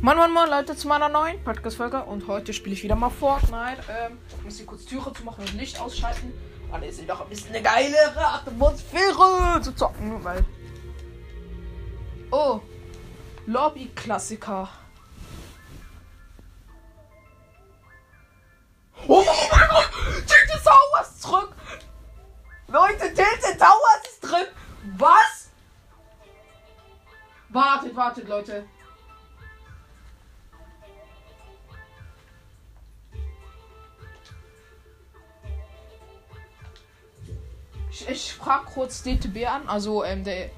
Moin Moin Moin Leute zu meiner neuen Podcast-Folge und heute spiele ich wieder mal Fortnite. Ähm, muss hier kurz Türe zu machen und Licht ausschalten. Aber es ist doch ein bisschen eine geilere Atmosphäre zu zocken, weil. Oh. Lobby-Klassiker. Oh mein Gott! Tilted Towers zurück! Leute, Tilted Towers ist drin! Was? Wartet, wartet, Leute. Ich, ich frag kurz DTB an, also ähm, der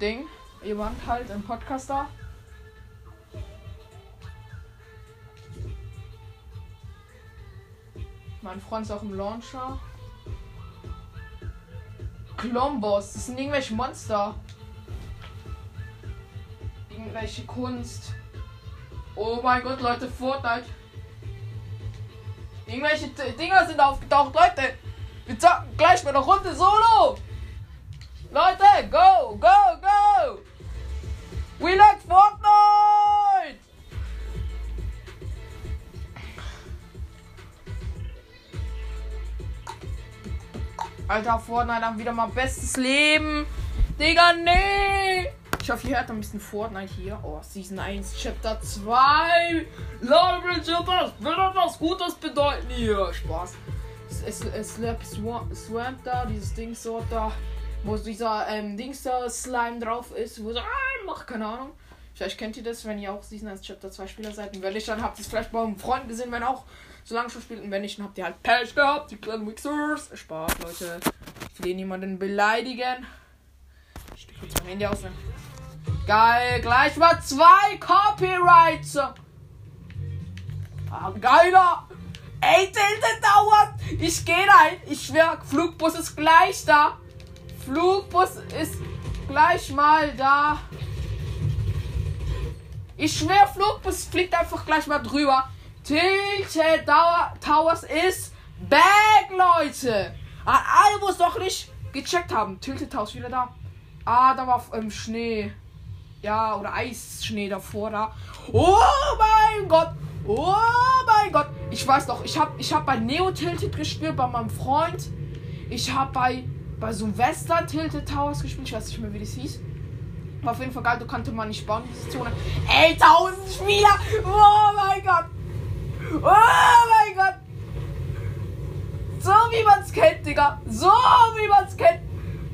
Ding. Wart halt im Podcast Mein Freund ist auch im Launcher. Klombos, das sind irgendwelche Monster. Irgendwelche Kunst. Oh mein Gott, Leute, Fortnite. Irgendwelche T Dinger sind aufgetaucht, Leute. Wir zocken gleich mal eine Runde Solo. Leute, go, go, go. We like Fortnite. Alter, Fortnite haben wieder mal bestes Leben. Digga, nee. Ich hoffe, ihr hört ein bisschen Fortnite hier. Oh, Season 1, Chapter 2. Leute, Chapter, würde was Gutes bedeuten hier. Spaß. Es, es, Slap Swamp, Swamp da, dieses Ding so da, wo dieser ähm, Dings da Slime drauf ist, wo so, ah, mach keine Ahnung. Vielleicht kennt ihr das, wenn ihr auch Season 1 Chapter 2 Spieler seid. Und wenn nicht, dann habt ihr es vielleicht bei einem Freund gesehen, wenn auch so lange schon spielt. Und wenn nicht, dann habt ihr halt Pech gehabt, die kleinen Mixers. Spaß, Leute. Ich will niemanden beleidigen. Ich stehe kurz mein Handy aus. Ne? Geil, gleich mal zwei Copyrights. Ah, geiler. Ey, Tilted dauert. Ich gehe rein. Ich schwör, Flugbus ist gleich da. Flugbus ist gleich mal da. Ich schwör, Flugbus fliegt einfach gleich mal drüber. Tilted Towers ist back, Leute. An alle, wo es noch nicht gecheckt haben. Tilted Towers wieder da. Ah, da war ähm, Schnee. Ja, oder Eisschnee davor da. Oh mein Gott. Oh mein Gott. Ich weiß doch, ich habe ich hab bei Neo Tilted gespielt, bei meinem Freund. Ich habe bei, bei Western Tilted Towers gespielt. Ich weiß nicht mehr, wie das hieß. War auf jeden Fall geil, du kannte man nicht bauen, Zone. Ey, 1000 Spieler! Oh mein Gott! Oh mein Gott! So wie man's kennt, Digga! So wie man's kennt!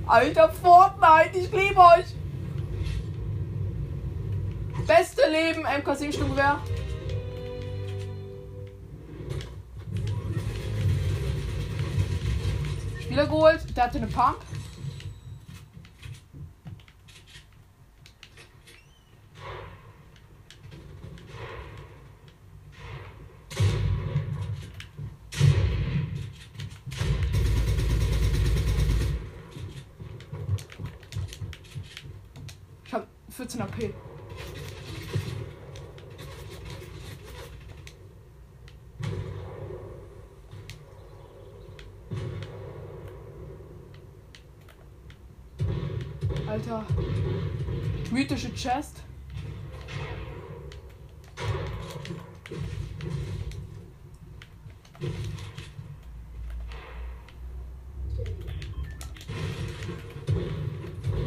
Alter Fortnite, ich liebe euch! Beste Leben, MK7 Sturmgewehr. Spieler geholt, der hatte eine Pump. Ich hab 14 AP. Alter. Mythische Chest.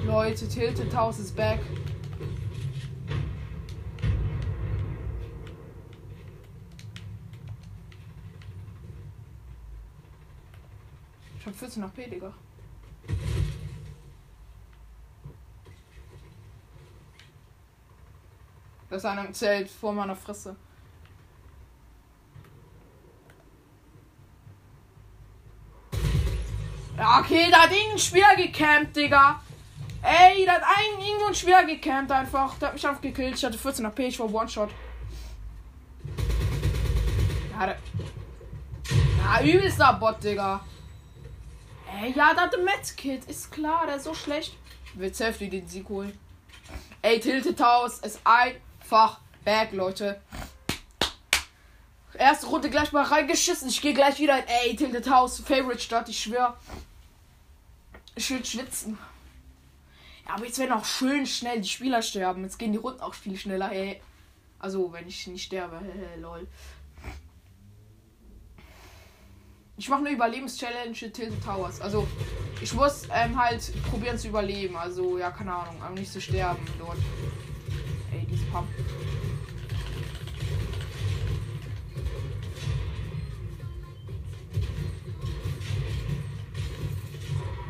Leute, Tilted House is back. Ich hab 14 HP, Digga. Das ist einer Zelt vor meiner Fresse. Ja, okay, da hat irgendein Spieler gecampt, Digga. Ey, da hat ein, irgendwo ein Spieler gecampt einfach. Der hat mich aufgekillt. Ich hatte 14 AP, ich war One-Shot. Ja, der... Ja, übelster Bot, Digga. Ey, ja, da ein Medkit. Ist klar, der ist so schlecht. Wird safe den Sieg holen. Ey, Tilted House ist einfach back, Leute. Erste Runde gleich mal reingeschissen. Ich gehe gleich wieder in ey, Tilted House, Favorite Stadt, ich schwör. Ich will schwitzen. Ja, aber jetzt werden auch schön schnell die Spieler sterben. Jetzt gehen die Runden auch viel schneller, ey. Also, wenn ich nicht sterbe, lol. Ich mache eine Überlebenschallenge Tilted Towers. Also, ich muss ähm, halt probieren zu überleben. Also, ja, keine Ahnung, aber nicht zu sterben dort. Ey, diese Pump.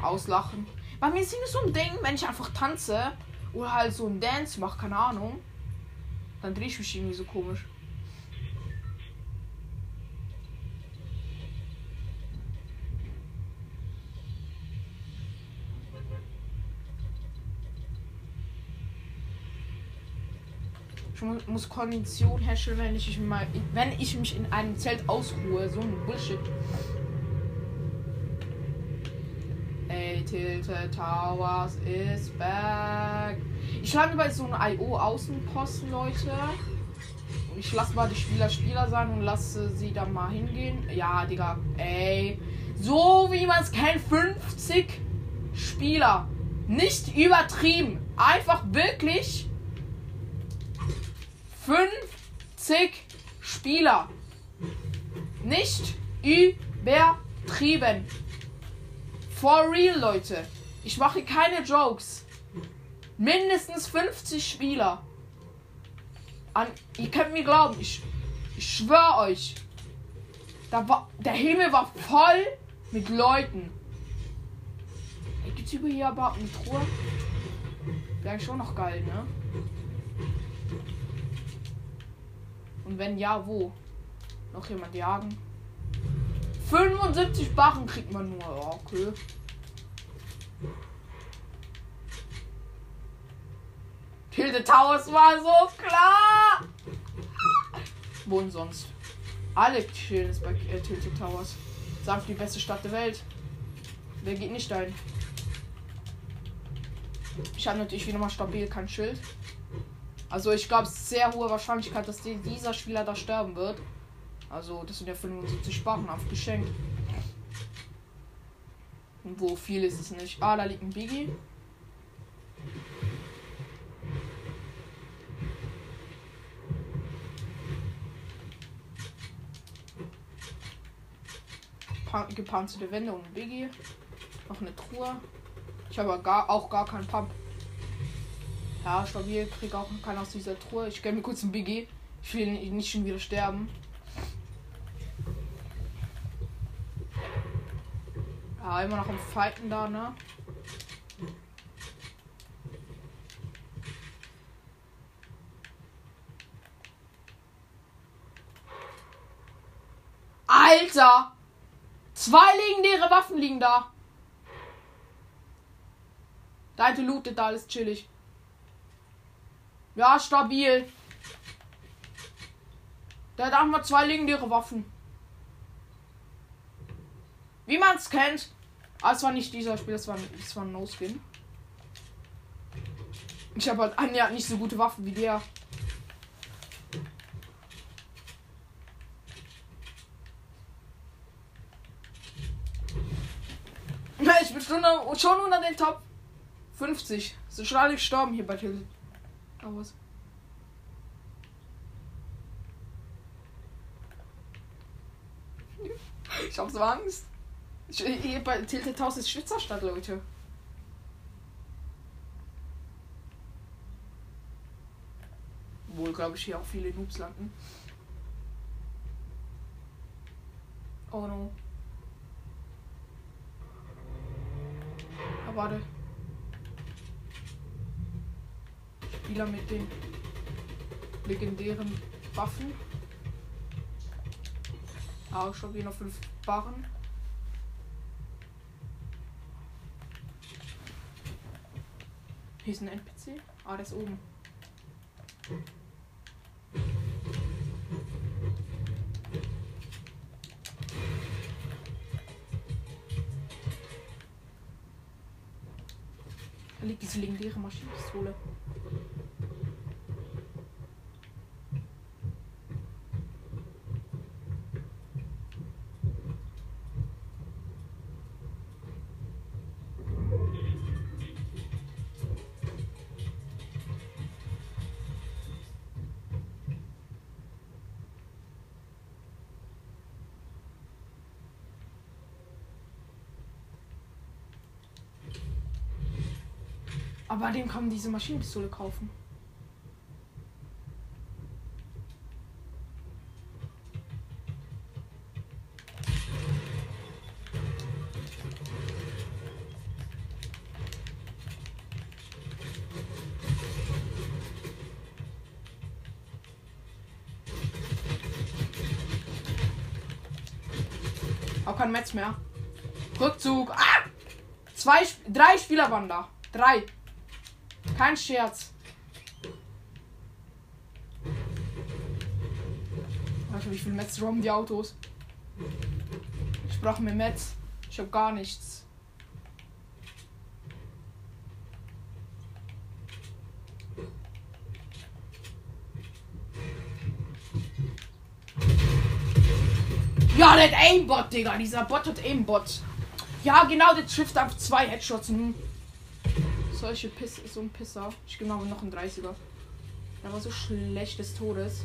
Auslachen. Bei mir ist es so ein Ding, wenn ich einfach tanze oder halt so ein Dance mache, keine Ahnung, dann drehe ich mich irgendwie so komisch. Muss Kondition herstellen, wenn ich, mal, wenn ich mich in einem Zelt ausruhe. So ein Bullshit. Ey, Tilted Towers is back. Ich schlage bei so einem IO-Außenposten, Leute. Und ich lasse mal die Spieler Spieler sein und lasse sie da mal hingehen. Ja, Digga. Ey. So wie man es kennt, 50 Spieler. Nicht übertrieben. Einfach wirklich 50 Spieler. Nicht übertrieben. For real, Leute. Ich mache keine Jokes. Mindestens 50 Spieler. An, ihr könnt mir glauben, ich, ich schwöre euch. Da war, der Himmel war voll mit Leuten. Gibt es über hier aber eine Truhe? Wäre schon noch geil, ne? Und wenn ja, wo? Noch jemand jagen? 75 Barren kriegt man nur. Ja, okay. Hilde Towers war so klar. Wo denn sonst? Alle chillen ist bei äh, Tilted Towers. Sagt die beste Stadt der Welt. Wer geht nicht ein? Ich habe natürlich wieder mal stabil kein Schild. Also ich glaube, sehr hohe Wahrscheinlichkeit, dass die, dieser Spieler da sterben wird. Also das sind ja 75 Sparren auf Geschenk. Und wo viel ist es nicht? Ah, da liegt ein Biggie. gepanzerte Wände und Biggie. Noch eine Truhe. Ich habe gar, auch gar keinen Pump. Ja, stabil, krieg auch keinen aus dieser Truhe. Ich gebe mir kurz ein BG. Ich will nicht schon wieder sterben. Ja, immer noch am Fighten da, ne? Alter! Zwei legendäre Waffen liegen da. Alte lootet da alles chillig. Ja, stabil. Hat auch mal zwei legendäre Waffen. Wie man es kennt. Ah, es war nicht dieser Spiel, es war, war ein No-Skin. Ich habe halt Anja nicht so gute Waffen wie der. Ich bin schon, unter den Top 50. Sind schon alle gestorben hier bei Tilted aus. Ich hab so Angst. Ich, hier bei Tilted House ist Schwitzerstadt, Leute. Wohl, glaube ich, hier auch viele Noobs landen. Oh no. Ah, warte. Spieler mit den legendären Waffen. Auch schon wieder fünf Barren. Hier ist ein NPC. Ah, ist oben. Da liegt diese legendäre Maschinenpistole. Aber dem kann man diese Maschinenpistole kaufen. Auch kein Metz mehr. Rückzug. Ah! Zwei, drei Spieler waren da. Drei. Kein Scherz. Warte, wie viel Metz robben die Autos? Ich brauche mir Metz. Ich habe gar nichts. Ja, der Aimbot, Digga. Dieser Bot hat Aimbot. Ja, genau, der trifft auf zwei Headshots. Hm. Solche Piss, so ein Pisser. Ich gebe aber noch einen 30er. Der war so schlecht des Todes.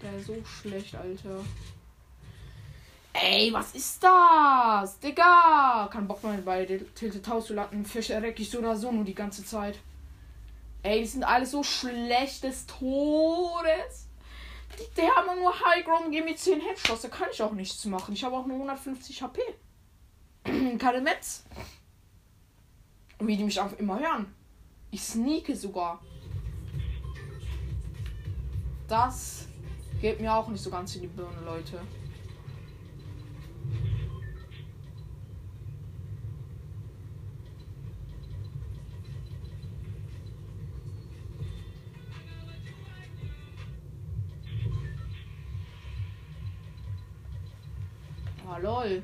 Der ist so schlecht, Alter. Ey, was ist das? Digga! Kein Bock mehr bei Tilted House zu landen. Verreck ich so oder so nur die ganze Zeit. Ey, die sind alle so schlecht des Todes. Die, haben nur High Ground gehen mit 10 Headshots. Da kann ich auch nichts machen. Ich habe auch nur 150 HP. Keine Metz. Wie die mich auch immer hören. Ich sneake sogar. Das geht mir auch nicht so ganz in die Birne, Leute. Ah, lol.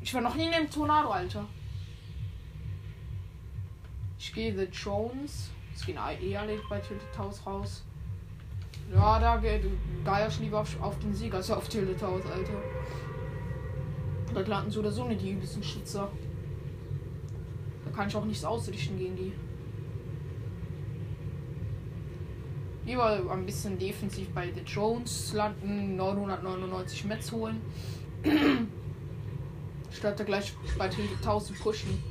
Ich war noch nie in einem Tornado, Alter. Ich gehe The Jones. Es gehen eh alle bei Tilted House raus. Ja, da geht Geier lieber auf, auf den Sieg als auf Tilted House, Alter. Dort landen so oder so nicht die übelsten Schützer. Da kann ich auch nichts ausrichten gegen die. Lieber ein bisschen defensiv bei The Jones landen, 999 Metz holen. Statt da gleich bei Tilted 1000 pushen.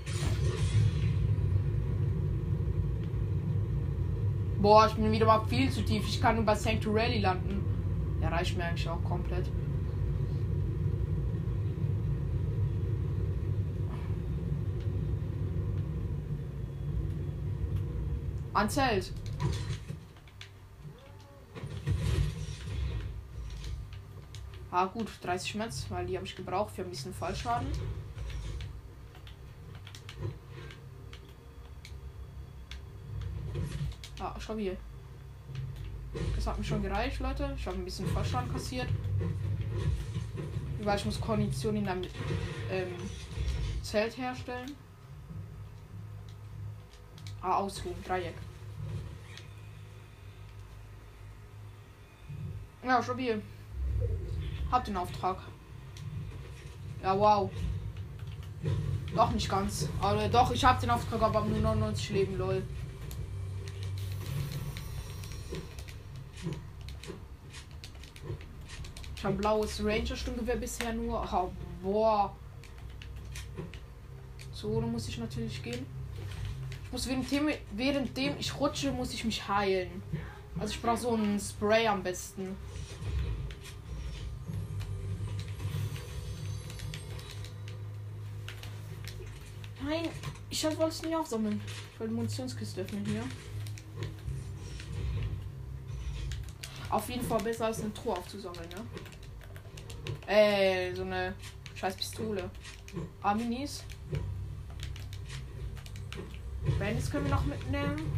Boah, ich bin wieder mal viel zu tief. Ich kann nur bei Sanctuary landen. Der reicht mir eigentlich auch komplett. An Ah gut, 30 Metz, weil die habe ich gebraucht für ein bisschen Fallschaden. Ah, stabil. Das hat mir schon gereicht, Leute. Ich habe ein bisschen Fallschaden kassiert. Weil ich muss Kondition in einem ähm, Zelt herstellen. Ah, ausruhen, Dreieck. Ja, stabil. Hab den Auftrag. Ja, wow. Doch nicht ganz. Aber doch, ich hab den Auftrag, aber nur 99 Leben, lol. Ich habe blaues Ranger-Sturmgewehr bisher nur. Oh, boah. So, dann muss ich natürlich gehen. Ich muss währenddem, währenddem ich rutsche, muss ich mich heilen. Also ich brauche so ein Spray am besten. Nein, ich wollte es nicht aufsammeln. Ich wollte Munitionskiste öffnen hier. Auf jeden Fall besser als eine Truhe aufzusammeln, ne? Äh, so eine scheiß Pistole. Aminis. Bandits können wir noch mitnehmen.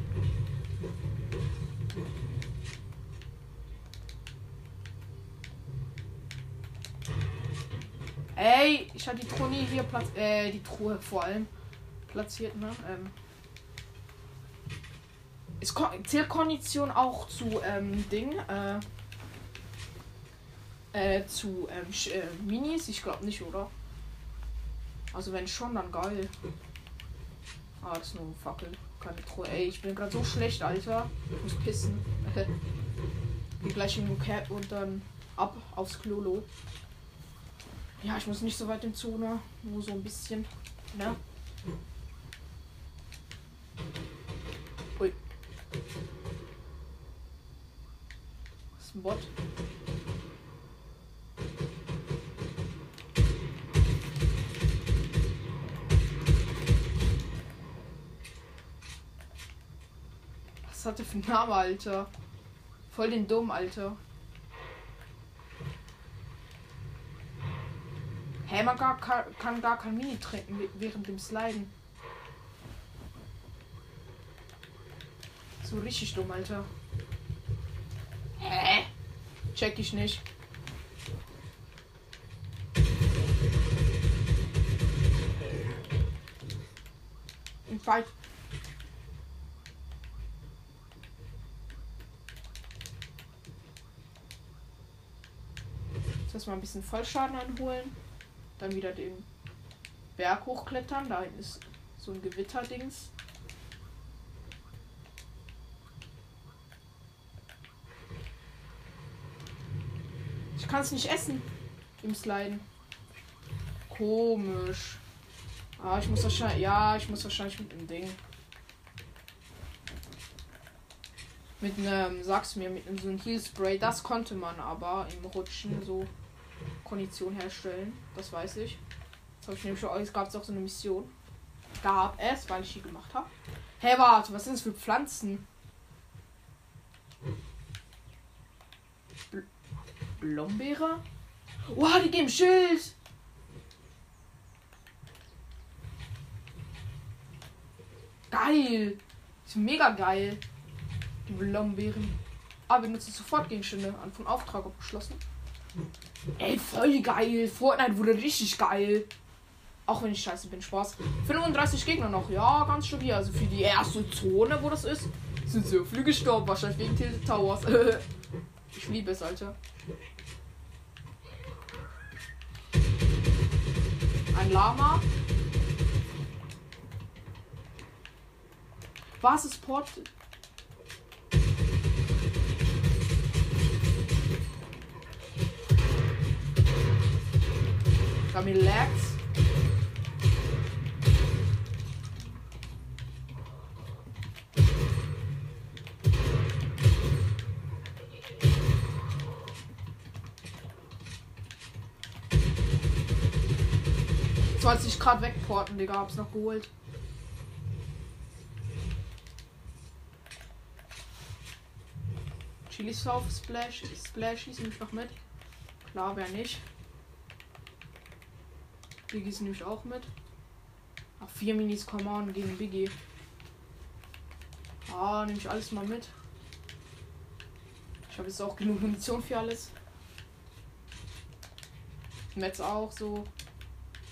Ey, ich habe die Truhe nie hier platz äh, die Truhe vor allem platziert, ne? Ähm. Ist Ko zählt Kondition auch zu ähm, Ding, äh, äh, zu ähm, äh, Minis? Ich glaube nicht, oder? Also wenn schon, dann geil. Ah, das ist nur ein Fackel. keine Truhe. Ey, ich bin gerade so schlecht, Alter. Ich muss pissen. Geh gleich in den Cap und dann ab aufs Klolo. Ja, ich muss nicht so weit in Zone. Nur so ein bisschen. Ne? Ui. Das ist ein Bot. Was hat der für einen Namen, Alter? Voll den Dumm, Alter. Hä, hey, man gar, kann gar kein Mini trinken während dem Sliden. So richtig dumm, Alter. Hä? Check ich nicht. Ein Fight. Jetzt mal ein bisschen Vollschaden einholen. Dann wieder den Berg hochklettern. Da hinten ist so ein Gewitterdings. Es nicht essen. Im Sliden. Komisch. Ah, ich muss wahrscheinlich. Ja, ich muss wahrscheinlich mit dem Ding. Mit einem, sag's mir, mit einem so einem Heal Spray. Das konnte man aber im Rutschen so Kondition herstellen. Das weiß ich. Das habe ich nämlich schon. Es gab auch so eine Mission. Gab es, weil ich die gemacht habe. Hey, warte, was sind das für Pflanzen? Blombeere? Wow, die geben Schild! Geil! Ist mega geil. Die Blombeeren. Ah, wir nutzen sofort Gegenstände an von Auftrag abgeschlossen. Ey, voll geil. Fortnite wurde richtig geil. Auch wenn ich scheiße bin, Spaß. 35 Gegner noch, ja, ganz stabil. Also für die erste Zone, wo das ist, sind so viele gestorben. Wahrscheinlich wegen Tilted Towers. ich liebe es, Alter. Ein Lama. Was ist Port? Mir lag's. Sollte sich gerade wegporten, Digga. Hab's noch geholt. Chili South Splash. Splash hieß nämlich noch mit. Klar, wer nicht. Biggie ist nämlich auch mit. Ach, vier Minis Command gegen Biggie. Ah, nehme ich alles mal mit. Ich habe jetzt auch genug Munition für alles. Metz auch so.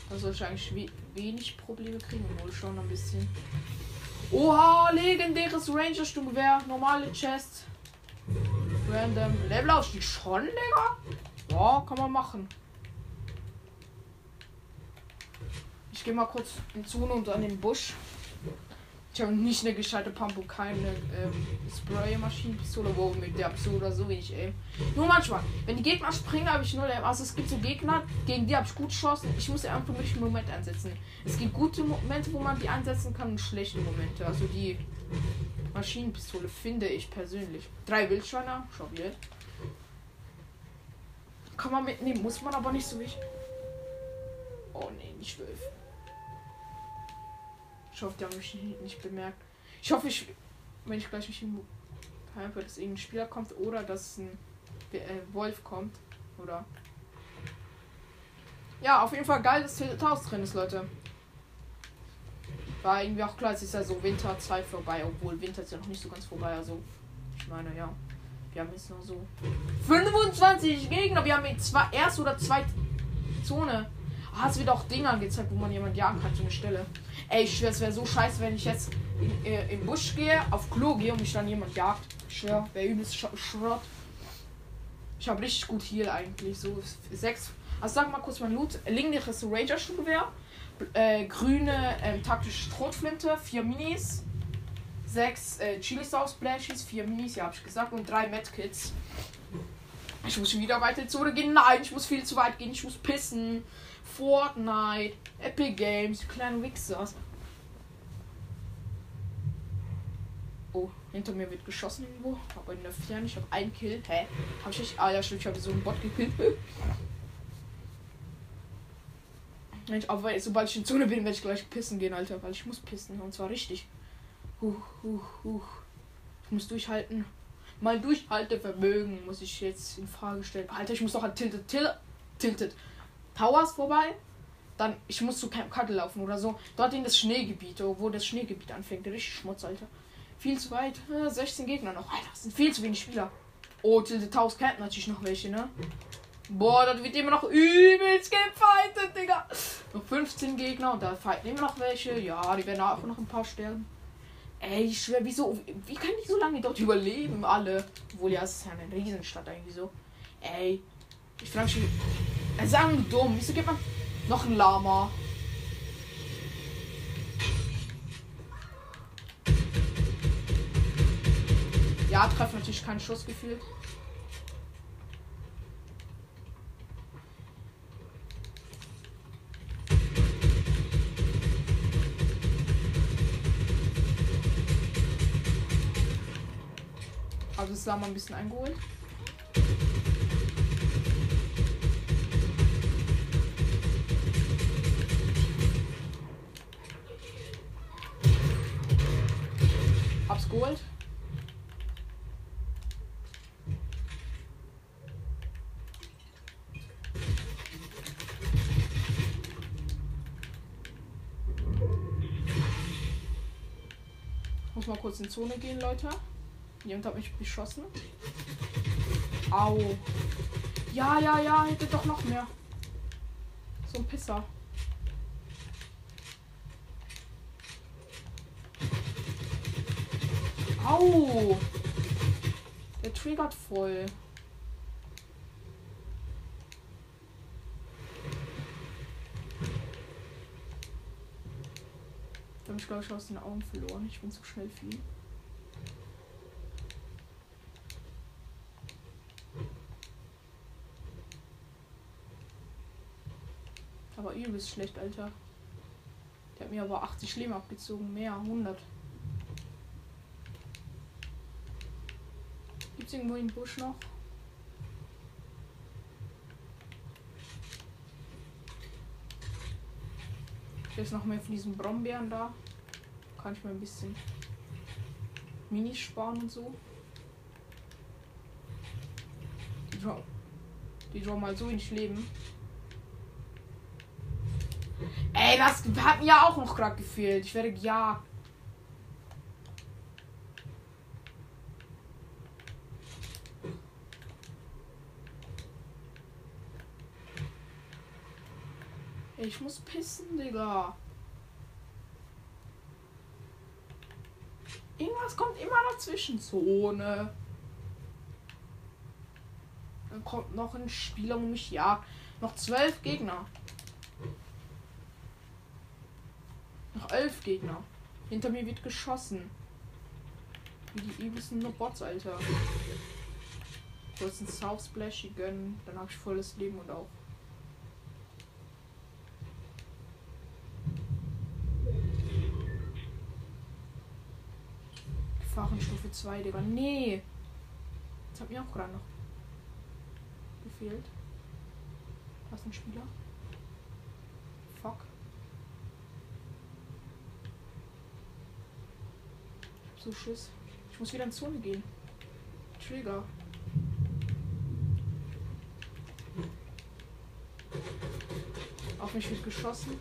Da soll ich eigentlich we wenig Probleme kriegen, obwohl schon ein bisschen. Oha, legendäres Ranger Sturmgewehr, normale Chest. Random. Level Aufstieg schon, Digga? Ja, kann man machen. Ich gehe mal kurz in Zone und an den Busch. Ich habe nicht eine gescheite und keine ähm, Spray-Maschinenpistole, wo mit der so oder so wenig Aim. Nur manchmal, wenn die Gegner springen, habe ich null Aim. Also es gibt so Gegner, gegen die habe ich gut Chancen. Ich muss ja einfach wirklich einen Moment einsetzen. Es gibt gute Momente, wo man die einsetzen kann und schlechte Momente. Also die Maschinenpistole finde ich persönlich. Drei Wildschweine, schau hier. Kann man mitnehmen, muss man aber nicht so wichtig. Oh nee, nicht zwölf. Ich hoffe, die haben mich nicht bemerkt. Ich hoffe, ich, wenn ich gleich nicht hin habe, dass irgendein Spieler kommt oder dass ein äh, Wolf kommt. Oder. Ja, auf jeden Fall geil, dass Haus drin ist, Leute. War irgendwie auch klar, es ist ja so Winter 2 vorbei, obwohl Winter ist ja noch nicht so ganz vorbei. Also, ich meine, ja. Wir haben jetzt noch so 25 Gegner. Wir haben jetzt zwei, erste oder zweite Zone. Ah, es wird auch Dinge angezeigt, wo man jemand jagen kann, so eine Stelle. Ey, ich schwör, es wäre so scheiße, wenn ich jetzt in, äh, im Busch gehe, auf Klo gehe und mich dann jemand jagt. Ich schwör, wäre übelst Sch Schrott. Ich habe richtig gut hier eigentlich. So sechs. Also sag mal kurz mein Loot. Linkliches Ranger-Schuhgewehr. Äh, grüne ähm, taktische Schrotflinte. Vier Minis. sechs äh, Chili Sauce Splashes, vier Minis, ja, hab ich gesagt, und drei Medkits. Ich muss wieder weiter in die Zone gehen. Nein, ich muss viel zu weit gehen. Ich muss pissen. Fortnite, Epic Games, kleine Wichsers. Oh, hinter mir wird geschossen irgendwo. Aber in der Ferne. Ich habe einen Kill. Hä? Hab ich nicht. Ah ja, stimmt. Ich habe so einen Bot gekillt. Mensch, aber sobald ich in Zone bin, werde ich gleich pissen gehen, Alter. Weil ich muss pissen. Und zwar richtig. Huch, huch, huch. Ich muss durchhalten. Mein Durchhaltevermögen muss ich jetzt in Frage stellen. Alter, ich muss doch an Tilted, Tilted, Tilted Towers vorbei. Dann, ich muss zu Camp Cuddle laufen oder so. Dort in das Schneegebiet, wo das Schneegebiet anfängt. Richtig Schmutz, Alter. Viel zu weit. 16 Gegner noch. Alter, das sind viel zu wenig Spieler. Oh, Tilted Towers kennt natürlich noch welche, ne? Boah, das wird immer noch übelst gefightet, Digga. Noch 15 Gegner und da fighten immer noch welche. Ja, die werden auch noch ein paar sterben. Ey, ich schwör, wieso, wie können die so lange dort überleben, alle? Obwohl, ja, es ist ja eine Riesenstadt eigentlich so. Ey, ich frage mich, es ist einfach dumm. Wieso gibt man noch ein Lama? Ja, treffen natürlich keinen Schuss gefühlt. Also das Lama ein bisschen eingeholt. Geholt. Muss mal kurz in Zone gehen, Leute. Jemand hat mich beschossen. Au. Ja, ja, ja, hätte doch noch mehr. So ein Pisser. Au. Der triggert voll. Da habe ich glaube ich aus den Augen verloren. Ich bin zu schnell ihn. Aber übelst schlecht, Alter. Der hat mir aber 80 Leben abgezogen. Mehr, 100. Gibt's irgendwo im Busch noch? Hier ist noch mehr von diesen Brombeeren da. Kann ich mal ein bisschen Minis sparen und so. Die draw, die draw mal so nicht leben. Ey, das hat mir auch noch gerade gefehlt. Ich werde gejagt. Ich muss pissen, Digga. Irgendwas kommt immer dazwischen. Zone. Dann kommt noch ein Spieler um mich jagt. Noch zwölf Gegner. Noch elf Gegner. Hinter mir wird geschossen. Wie die übelsten Bots, Alter. Kurz einen South Splashy gönnen. Dann habe ich volles Leben und auch Gefahrenstufe 2, Digga. Nee. Das hat mir auch gerade noch gefehlt. Was ein Spieler? Fuck. Ich hab so Schiss. Ich muss wieder in Zone gehen. Trigger. Auf mich wird geschossen.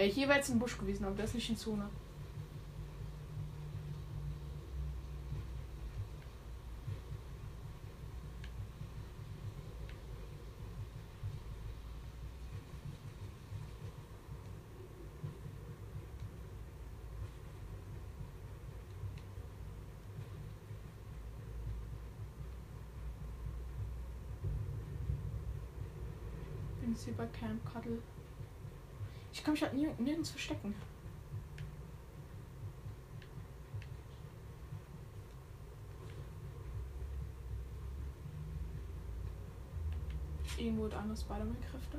Wäre ich jeweils im Busch gewesen, aber das ist nicht in Zone. Bin jetzt über Camp Cuddle. Ich kann mich halt nirg nirgends verstecken. Irgendwo hat andere Spider-Man-Kräfte.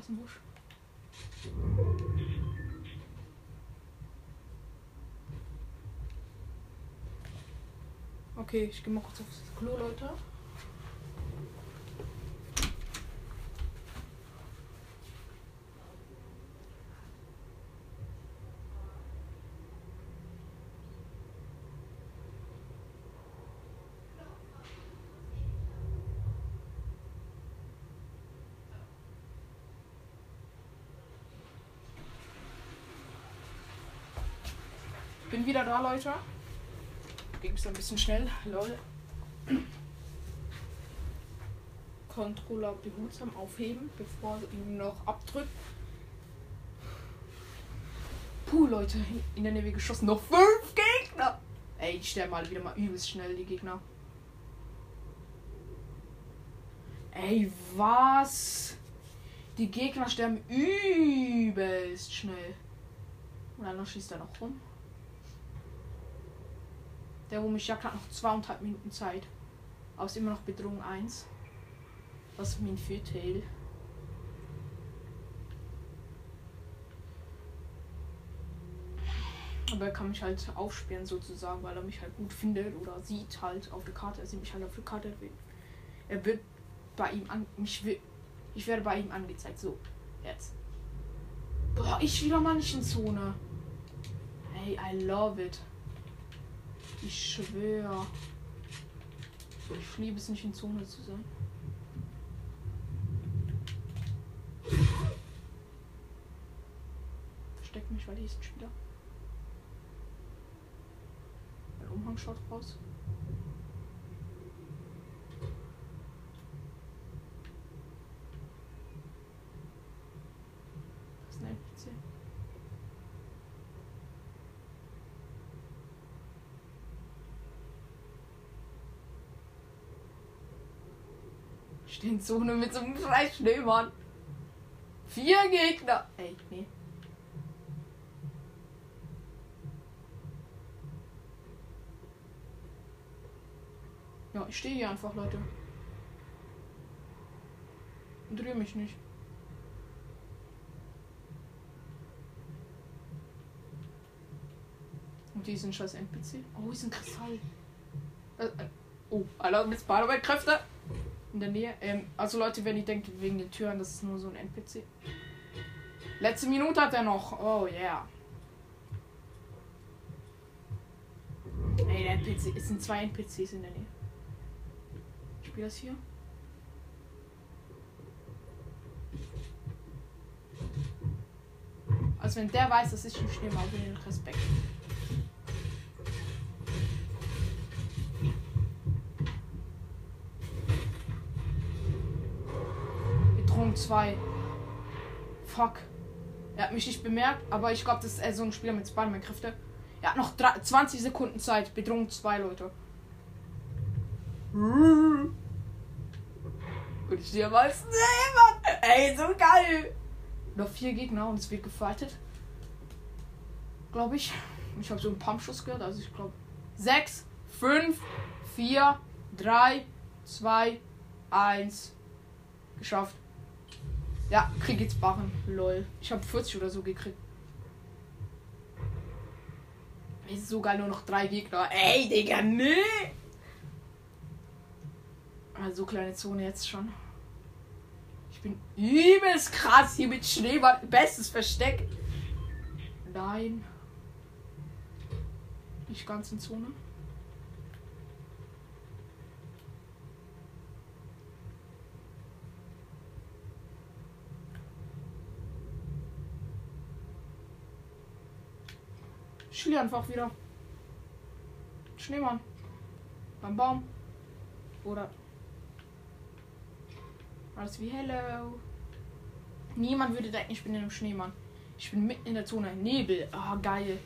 Ist ein Busch. Okay, ich gehe mal kurz aufs Klo, Leute. Bin wieder da, Leute. Ging es ein bisschen schnell. Lol. Controller behutsam aufheben, bevor er ihn noch abdrückt. Puh, Leute, in der Nähe geschossen. Noch fünf Gegner! Ey, die sterben mal wieder mal übelst schnell, die Gegner. Ey, was? Die Gegner sterben übelst schnell. Und einer schießt da noch rum. Der, jagt, hat noch zweieinhalb Minuten Zeit. Aber ist immer noch Bedrohung 1. Das ist mein Viertel. Aber er kann mich halt aufsperren sozusagen, weil er mich halt gut findet oder sieht halt auf der Karte. Er sieht mich halt auf der Karte. Er wird bei ihm an. Mich will, ich werde bei ihm angezeigt. So, jetzt. Boah, ich wieder mal nicht in Zone. Hey, I love it. Ich schwöre. Ich liebe es nicht in Zone zu sein. Versteck mich, weil hier ist ein Spieler. Mein Umhang schaut raus. Das ist ein NPC. In Zone mit so einem scheiß Schneemann. Vier Gegner. Ey, nee. Ja, ich stehe hier einfach, Leute. Und rühre mich nicht. Und diesen scheiß NPC. Oh, ist ein Kristall. Äh, äh, oh, Alter, mit Spider-Man-Kräfte. In der Nähe. Ähm, also Leute, wenn ihr denkt, wegen den Türen, das ist nur so ein NPC. Letzte Minute hat er noch. Oh yeah. Ey, der NPC. Es sind zwei NPCs in der Nähe. Ich spiele das hier. Also wenn der weiß, dass ich im Schnee mal den Respekt. Bedrohung 2. Fuck. Er hat mich nicht bemerkt, aber ich glaube, das ist eher so ein Spieler mit Spider-Man-Kräfte. Er hat noch drei- 20 Sekunden Zeit. Bedrohung 2, Leute. Und ich stehe am als Nee, Mann! Ey, so geil! Noch vier Gegner und es wird gefightet. Glaube ich. Ich habe so einen Pumpschuss gehört, also ich glaube. 6, 5, 4, 3, 2, 1. Geschafft. Ja, krieg jetzt Barren. Lol. Ich habe 40 oder so gekriegt. Ist sogar nur noch drei Gegner. Ey, Digga, nee! Also kleine Zone jetzt schon. Ich bin übelst krass hier mit Schneeball. Bestes Versteck. Nein. Nicht ganz in Zone. Schnee einfach wieder. Schneemann. Beim Baum. Oder. Alles wie hello. Niemand würde denken, ich bin in einem Schneemann. Ich bin mitten in der Zone. Nebel. Ah, geil.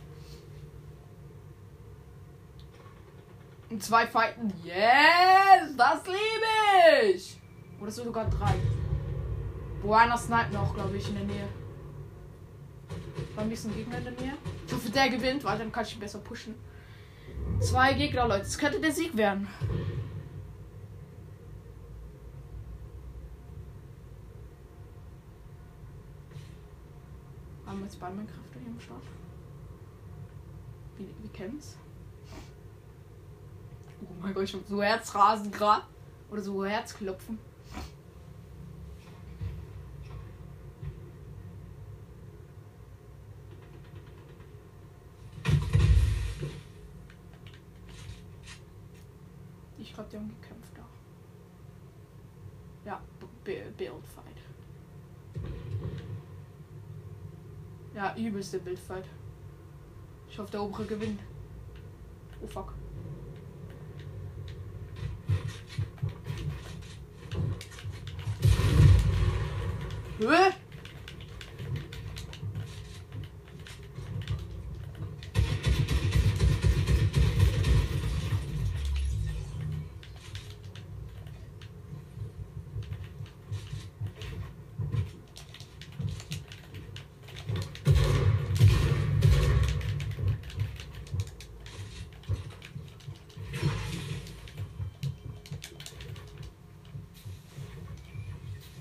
Und zwei fighten. Yes! Das liebe ich! Oder sogar drei. Wo einer snipt noch, glaube ich, in der Nähe. Beim nächsten Gegner in der Nähe. Ich hoffe, der gewinnt, weil dann kann ich ihn besser pushen. Zwei Gegner, Leute. Das könnte der Sieg werden. Haben wir jetzt Ballmann-Kräfte hier im Start? Wie, wie kennt's? Oh mein Gott, ich hab so Herzrasen gerade. Oder so Herzklopfen. Ich glaube, die haben gekämpft da. Ja, B Build Fight. Ja, übelste Bildfight. Ich hoffe, der obere gewinnt. Oh fuck. Hä?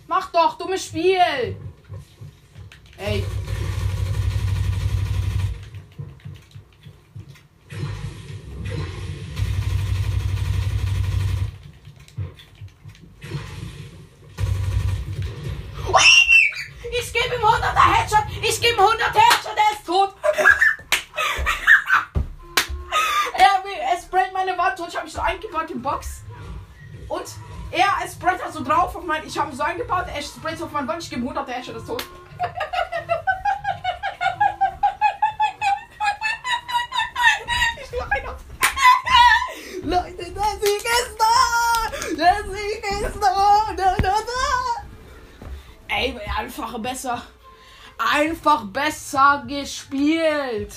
Mach doch, dummes Spiel! Ey. Ich gebe ihm 100er Headshot! Ich gebe ihm 100 Headshot, er ist tot! er, will- er sprayt meine Wand tot, ich habe mich so eingebaut in Box. Und er es sprayt halt so drauf auf mein. Eingebaut, er sprayt so auf mein Wand, ich gebe 100 der ist tot. Leute, der Sieg ist da! Der Sieg ist da! da, da, da. Ey, einfach besser. Einfach besser gespielt.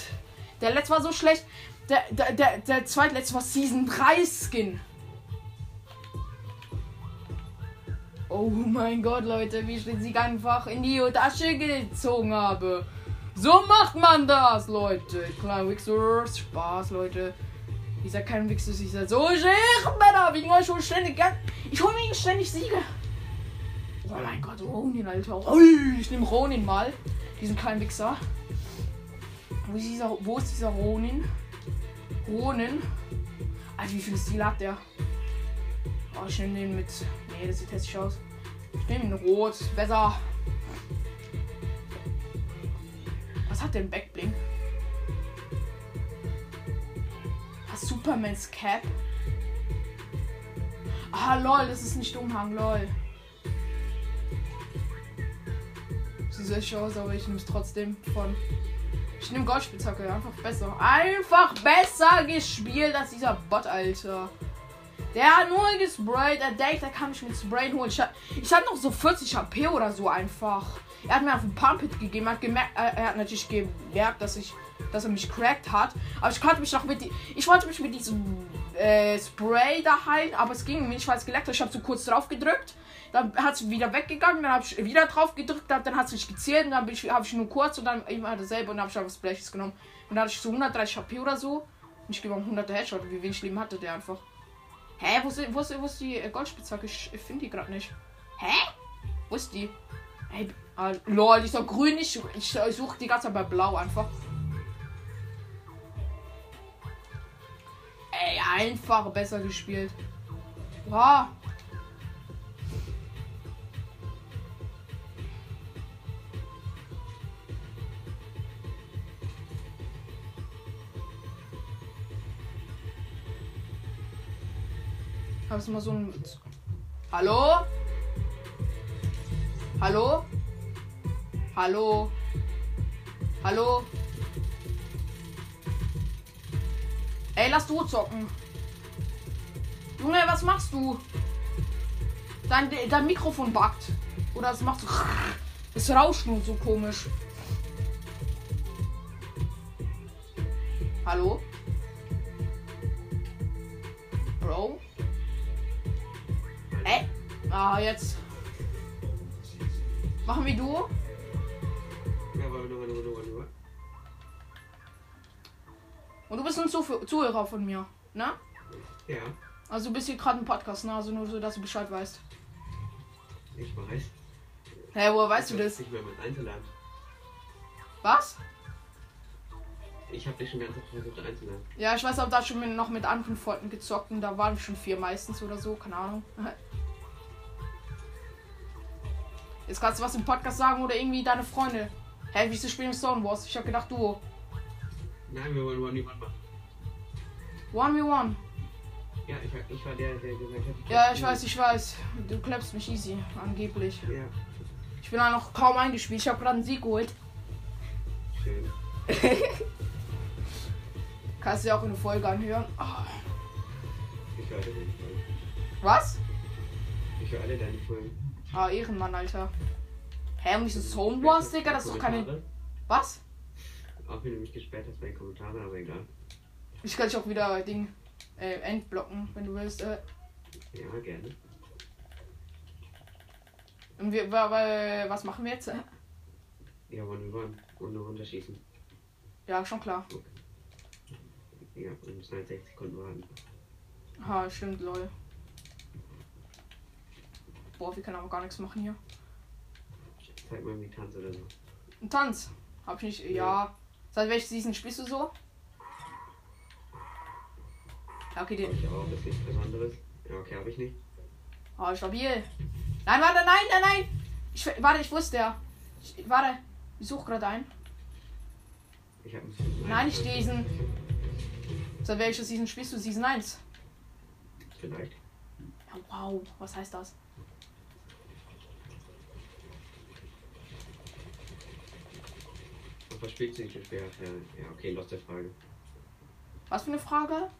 Der letzte war so schlecht. Der, der, der, der zweitletzte war Season 3 Skin. Oh mein Gott, Leute, wie ich den Sieg einfach in die Tasche gezogen habe. So macht man das, Leute. Kleine Wichsers. Spaß, Leute. Dieser kein Wichser, dieser so schön, Männer. Wegen euch schon ständig. Ich hole mir ständig Siege. Oh mein Gott, Ronin, Alter. Ui, Ich nehme Ronin mal. Diesen kleinen Wichser. Wo ist dieser, wo ist dieser Ronin? Ronin. Alter, wie viel Stil hat der? Oh, ich nehme den mit. Nee, das sieht hässlich aus. Ich nehme ihn rot. Besser. Was hat denn Backblink? Was Supermans Cap? Ah, lol, das ist nicht Umhang, lol. Sieht so echt aus, aber ich nehme es trotzdem von. Ich nehme Goldspitzhacke, einfach besser. Einfach besser gespielt als dieser Bot, Alter. Der hat nur gesprayt. Er denkt, er kann mich mit Sprayen holen. Ich, ich hatte noch so 40 HP oder so einfach. Er hat mir auf den Pump Hit gegeben. Er hat, gemerkt, er hat natürlich gemerkt, dass ich, dass er mich cracked hat. Aber ich konnte mich noch mit die, ich wollte mich mit diesem äh, Spray da heilen, aber es ging mir nicht, weil es geleckt hat. Ich habe so kurz drauf gedrückt. Dann hat es wieder weggegangen, dann habe ich wieder drauf gedrückt, dann, hat es nicht gezählt und dann bin ich, habe ich nur kurz und dann immer dasselbe und dann habe ich einfach Splashes genommen. Und dann hatte ich so 130 HP oder so. Und ich gebe ihm 100 Headshot. Wie wenig Leben hatte der einfach? Hä? Wo ist, wo ist, wo ist die äh, Goldspitzhacke? Ich finde die gerade nicht. Hä? Wo ist die? Hey, ah, lol, die ist doch grün. Ich, ich, ich suche die ganze Zeit bei blau einfach. Ey, einfach besser gespielt. Wow. Hast du mal so ein. Hallo? Hallo? Hallo? Hallo? Ey, lass du zocken. Junge, was machst du? Dein, dein Mikrofon backt. Oder es macht so. Es rauscht nur so komisch. Hallo? Bro. Ey. Ah, jetzt. Machen wir Duo? Ja, warte, warte, warte, warte, warte. Und du bist ein Zuh Zuhörer von mir, ne? Ja, Also du bist hier gerade im Podcast, ne? Also nur so, dass du Bescheid weißt. ich weiß. Hä, woher weißt du Ich hab das? Nicht mehr mit einzuladen. Was? Ich habe dich schon ganz oft versucht einzuladen. Ja, ich weiß auch, da schon mit, noch mit anderen Freunden gezockt und da waren schon vier meistens oder so, keine Ahnung. Jetzt kannst du was im Podcast sagen oder irgendwie deine Freunde. Hä, wieso spielen Stone Wars? Ich hab gedacht, du. Nein, wir wollen One machen. 1v1. Ja, ich, war- ich war der, der gesagt hat. Ja, ich weiß, ich weiß. Du klappst mich easy, angeblich. Ja, Ich bin da noch kaum eingespielt. Ich habe gerade einen Sieg geholt. schön. Kannst du dir auch in der Folge anhören. Ah, Ich höre alle deine Folgen. Was? Ich höre alle deine Folgen. Ah, Ehrenmann, Alter. Hä, und diese Zone Wars, Digga, das ist doch keine. Was? Auch wenn du mich gesperrt hast bei den Kommentaren, aber egal. Ich kann dich auch wieder Ding äh, entblocken, wenn du willst. Äh. Ja, gerne. Und wir, wa- wa- was machen wir jetzt? Äh, Ja, One One. Und nur runterschießen. Ja, schon klar. Ja, und 69 Sekunden warten. Ha, stimmt, lol. Boah, wir können aber gar nichts machen hier. Zeig mal irgendwie Tanz oder so. Ein Tanz. Hab ich nicht. Ja. Seit welchem Season spielst du so? Ja, okay, Hab den. ich auch, das ist nichts Besonderes. Ja, okay, habe ich nicht. Oh, stabil. Nein, warte, nein, nein, nein. Ich, warte, ich wusste ja. Ich, warte, ich suche gerade einen. Ich habe Nein, nicht diesen. Seit welcher Season spielst du? Season 1. Vielleicht. Ja, wow. Was heißt das? Und was spielst du nicht so schwer? Ja, ja, okay, loste Frage. Was für eine Frage?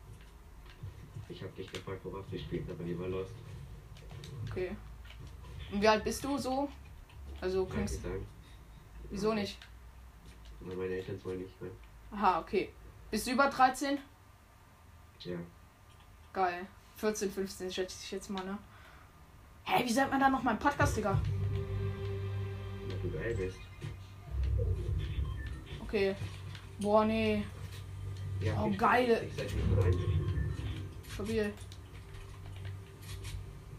Ich habe dich gefragt, worauf du spielst, aber die war lost. Okay. Und wie alt bist du so? Also, Kann ich klingst. nicht sagen. Wieso nicht? Weil meine Eltern wollen nicht mehr. Aha, okay. Bist du über 13? Ja. Geil. 14, 15 schätze ich jetzt mal, ne? Hä, wie sagt man da noch mein Podcast, Digga? Weil du geil bist. Okay. Boah, nee. Ja, Oh, geil. Stabil.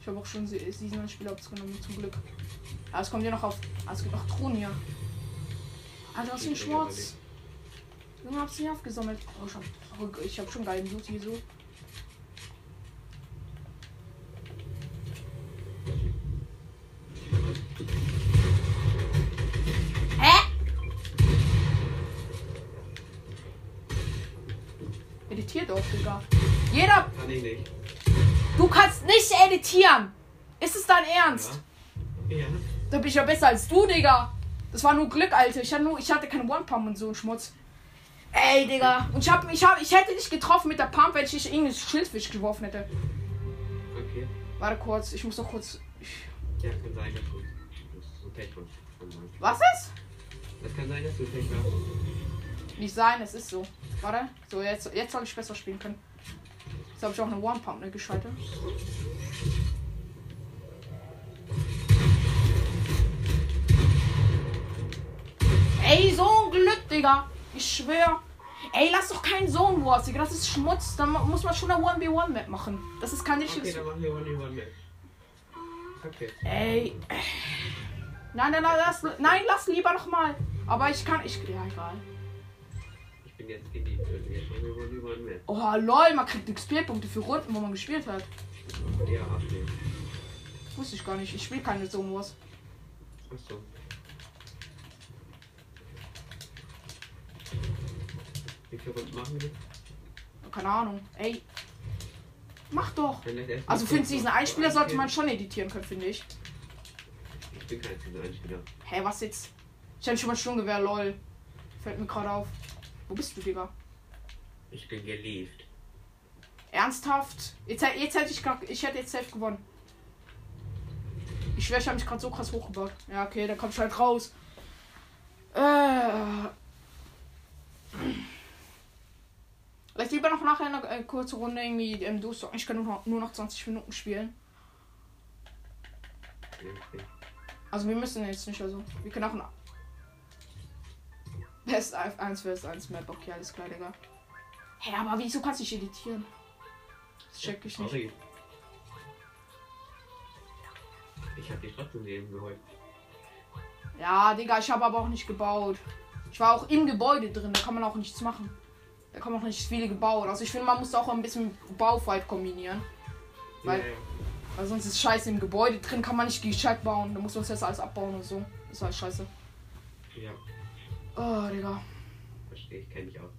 Ich habe auch schon Se- Season Spiele aufgenommen, zum Glück. Aber es kommt ja noch auf. Ah, es gibt noch Thron hier. Alter, was für ein Schmutz. Junge, hab's nicht aufgesammelt. Oh, ich hab, ich hab schon geilen Blut hier so. Hä? Editiert doch, Digga. Jeder. Kann ich nicht. Du kannst nicht editieren! Ist es dein Ernst? Ja. Ja. Da bin ich ja besser als du, Digga. Das war nur Glück, Alter. Ich hatte, nur, ich hatte keine One-Pump und so ein Schmutz. Ey, Digga. Und ich, hab, ich, hab, ich hätte dich getroffen mit der Pump, wenn ich dich irgendein Schildfisch geworfen hätte. Okay. Warte kurz, ich muss doch kurz. Ich, Ja, kann sein, dass du dass du Pech hast. Was ist? Das kann sein, dass du Pech hast. Nicht sein, es ist so. Warte. So, jetzt, jetzt soll ich besser spielen können. Jetzt habe ich auch eine One-Pump ne, geschaltet. Ey, so ein Glück, Digga. Ich schwör. Ey, lass doch keinen Zone Wars, Digga. Das ist Schmutz. Da mu- muss man schon eine 1v1-Map machen. Das ist kein Okay, richtiges. dann machen wir One in One Match. Okay. Ey. Nein, nein, nein, lass, nein, lass lieber noch mal. Aber ich kann. Ich, ja, egal. Jetzt geliebt wir. Oh, lol, man kriegt XP-Punkte für Runden, wo man gespielt hat. Ja, abnehmen. Wusste ich gar nicht. Ich spiele keine Wars. Achso. Wie viele Runden machen wir? Keine Ahnung. Ey. Mach doch. Also für einen kurz Season noch 1 Spieler sollte man schon editieren können, finde ich. Ich bin kein Season 1 Spieler. Hä, was jetzt? Ich hatte schon mal Sturmgewehr, lol. Fällt mir gerade auf. Wo bist du, Digga? Ich bin geliebt. Ernsthaft? Jetzt, jetzt hätte ich grad, ich hätte jetzt safe gewonnen. Ich schwör, ich habe mich gerade so krass hochgebaut. Ja, okay, dann komm ich halt raus. Äh. Vielleicht lieber noch nachher eine äh, kurze Runde irgendwie im ähm, Duo Ich kann nur noch, nur noch 20 Minuten spielen. Also wir müssen jetzt nicht, also wir können auch Best 1 vs 1 Map, okay, alles klar, Digga. Hä, hey, aber wieso kannst du dich editieren? Das check ich nicht. Sorry. Ich hab dich trotzdem eben geholt. Ja, Digga, ich habe aber auch nicht gebaut. Ich war auch im Gebäude drin, da kann man auch nichts machen. Da kann man auch nicht viele gebaut. Also ich finde, man muss auch ein bisschen Baufight kombinieren. Weil, Ja, ja. weil sonst ist scheiße im Gebäude drin, kann man nicht gescheit bauen. Da muss man das alles abbauen und so. Das ist halt scheiße. ja, Oh, Digga. verstehe ich, kenne ich auch.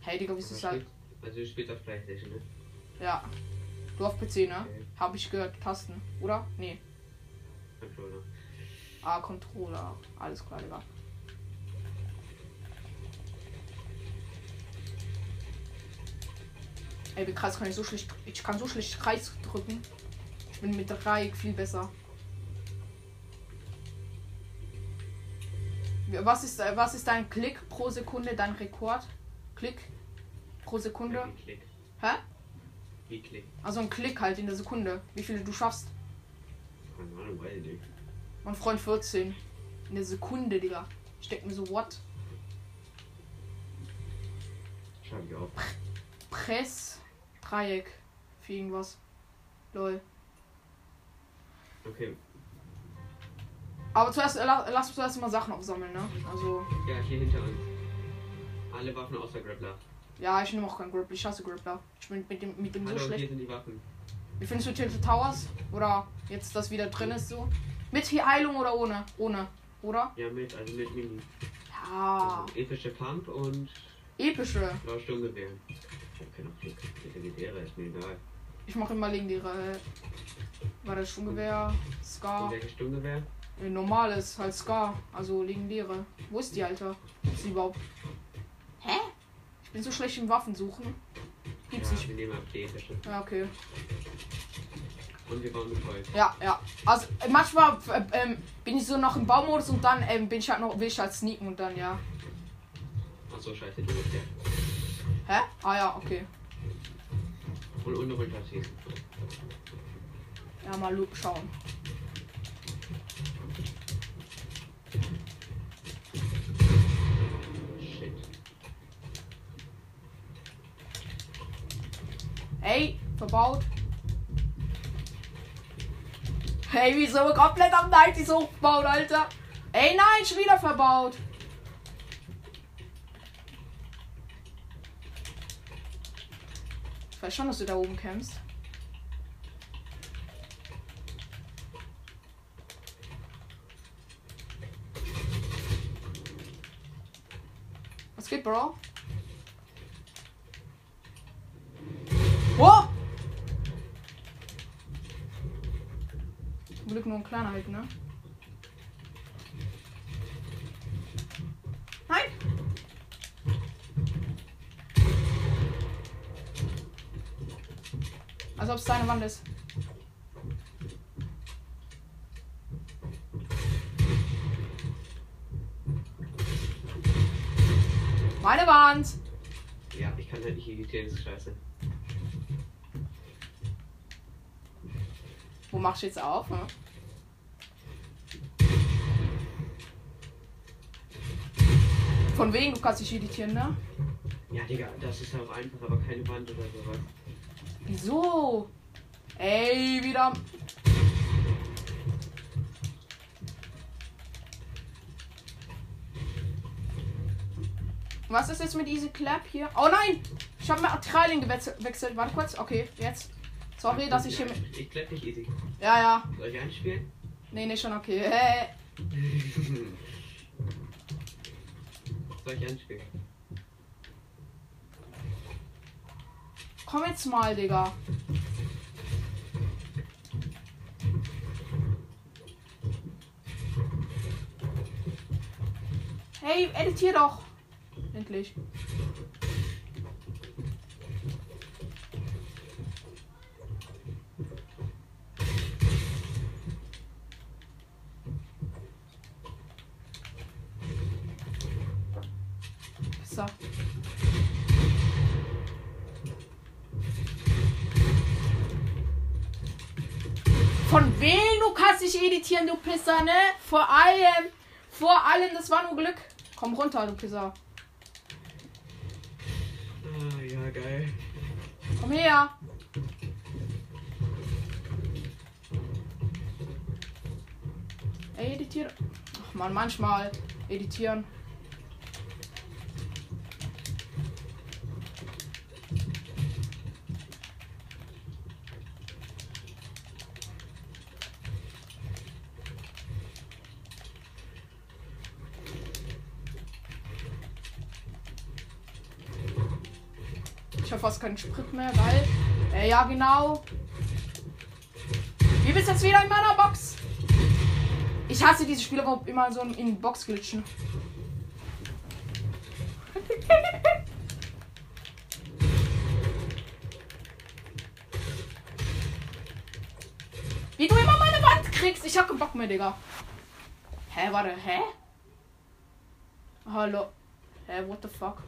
Hey, Digga, wie ist das halt? Also du spielst auf Playstation, ne? Ja. Du auf PC, ne? Okay. Hab ich gehört. Tasten, oder? Nee. Controller. Ah, Controller. Alles klar, Digga. Ey, wie krass kann ich so schlecht. Ich kann so schlecht Kreis drücken. Ich bin mit Dreieck viel besser. Was ist, was ist dein Klick pro Sekunde, dein Rekord? Klick pro Sekunde? Wie Klick. Hä? Wie Klick. Also ein Klick halt in der Sekunde. Wie viele du schaffst? Nicht. Mein Freund 14. In der Sekunde, Digga. Ich denk mir so, what? Schau ich auf. Press, Dreieck, für irgendwas. Lol. Okay, Aber zuerst, äh, la- lass uns zuerst mal Sachen aufsammeln, ne? Also, ja, hier hinter uns. Alle Waffen außer Grappler. ja, ich nehme auch keinen Grappler. Ich hasse Grappler. Ich bin mit dem, mit dem so Hallo, hier schlecht. sind die Waffen. Wie findest du Tilted Towers? Oder jetzt, das wieder drin ist, so? Mit hier Heilung oder ohne? Ohne. Oder? Ja, mit, also mit Mini. Ja. Also, epische Pump und Epische. blaue Sturmgewehr. Glück mit der Gewehre, ist mir egal. Ich mache immer legendäre. War das Sturmgewehr? Scar. Und welches Sturmgewehr? Äh, Normales, halt Scar. Also legendäre. Wo ist die, Alter? Ist die überhaupt? Hä? Ich bin so schlecht im Waffensuchen. Gibt's ja, nicht. wir nehmen epische. Ja, okay. Und wir bauen mit Holz. Ja, ja. Also äh, manchmal äh, ähm, bin ich so noch im Baumodus und dann ähm, bin ich halt noch, will ich halt sneaken und dann ja. Achso, scheiße, die mit der. Hä? Ah ja, okay. Und unten runterziehen. Ja, mal schauen. Ey, verbaut. Hey, wieso komplett am 90 hochgebaut, Alter? Ey, nein, schon wieder verbaut. Ich weiß schon, dass du da oben kämpfst. Was geht, Bro? Oh! Zum Glück nur ein kleiner halt, ne? Nein! Als ob es deine Wand ist. Meine Wand! Ja, ich kann halt nicht editieren, das ist scheiße. Wo machst du jetzt auf? Ne? Von wegen, du kannst dich editieren, ne? Ja, Digga, das ist auch einfach, aber keine Wand oder sowas. Wieso? Ey, wieder. Was ist jetzt mit Easy Clap hier? Oh nein! Ich habe Materialien gewechselt. gewechselt. Warte kurz. Okay, jetzt. Sorry, dass ich hier mit. Ich klepp dich easy. Ja, ja. Soll ich einspielen? Nee, nee, schon okay. Hä? Soll ich einspielen? Komm jetzt mal, Digga. Hey, editier doch. Endlich. Editieren, du Pisser, ne? Vor allem. Vor allem, das war nur Glück. Komm runter, du Pisser. Ah, ja, geil. Komm her. Ey, editiere. Ach man, manchmal editieren. Fast keinen Sprit mehr, weil. Äh, ja, genau. Wie bist jetzt wieder in meiner Box? Ich hasse diese Spiele, wo immer so in Box glitschen. Wie du immer meine Wand kriegst. Ich hab keinen Bock mehr, Digga. Hä, warte, hä? Hallo. Hä, what the fuck?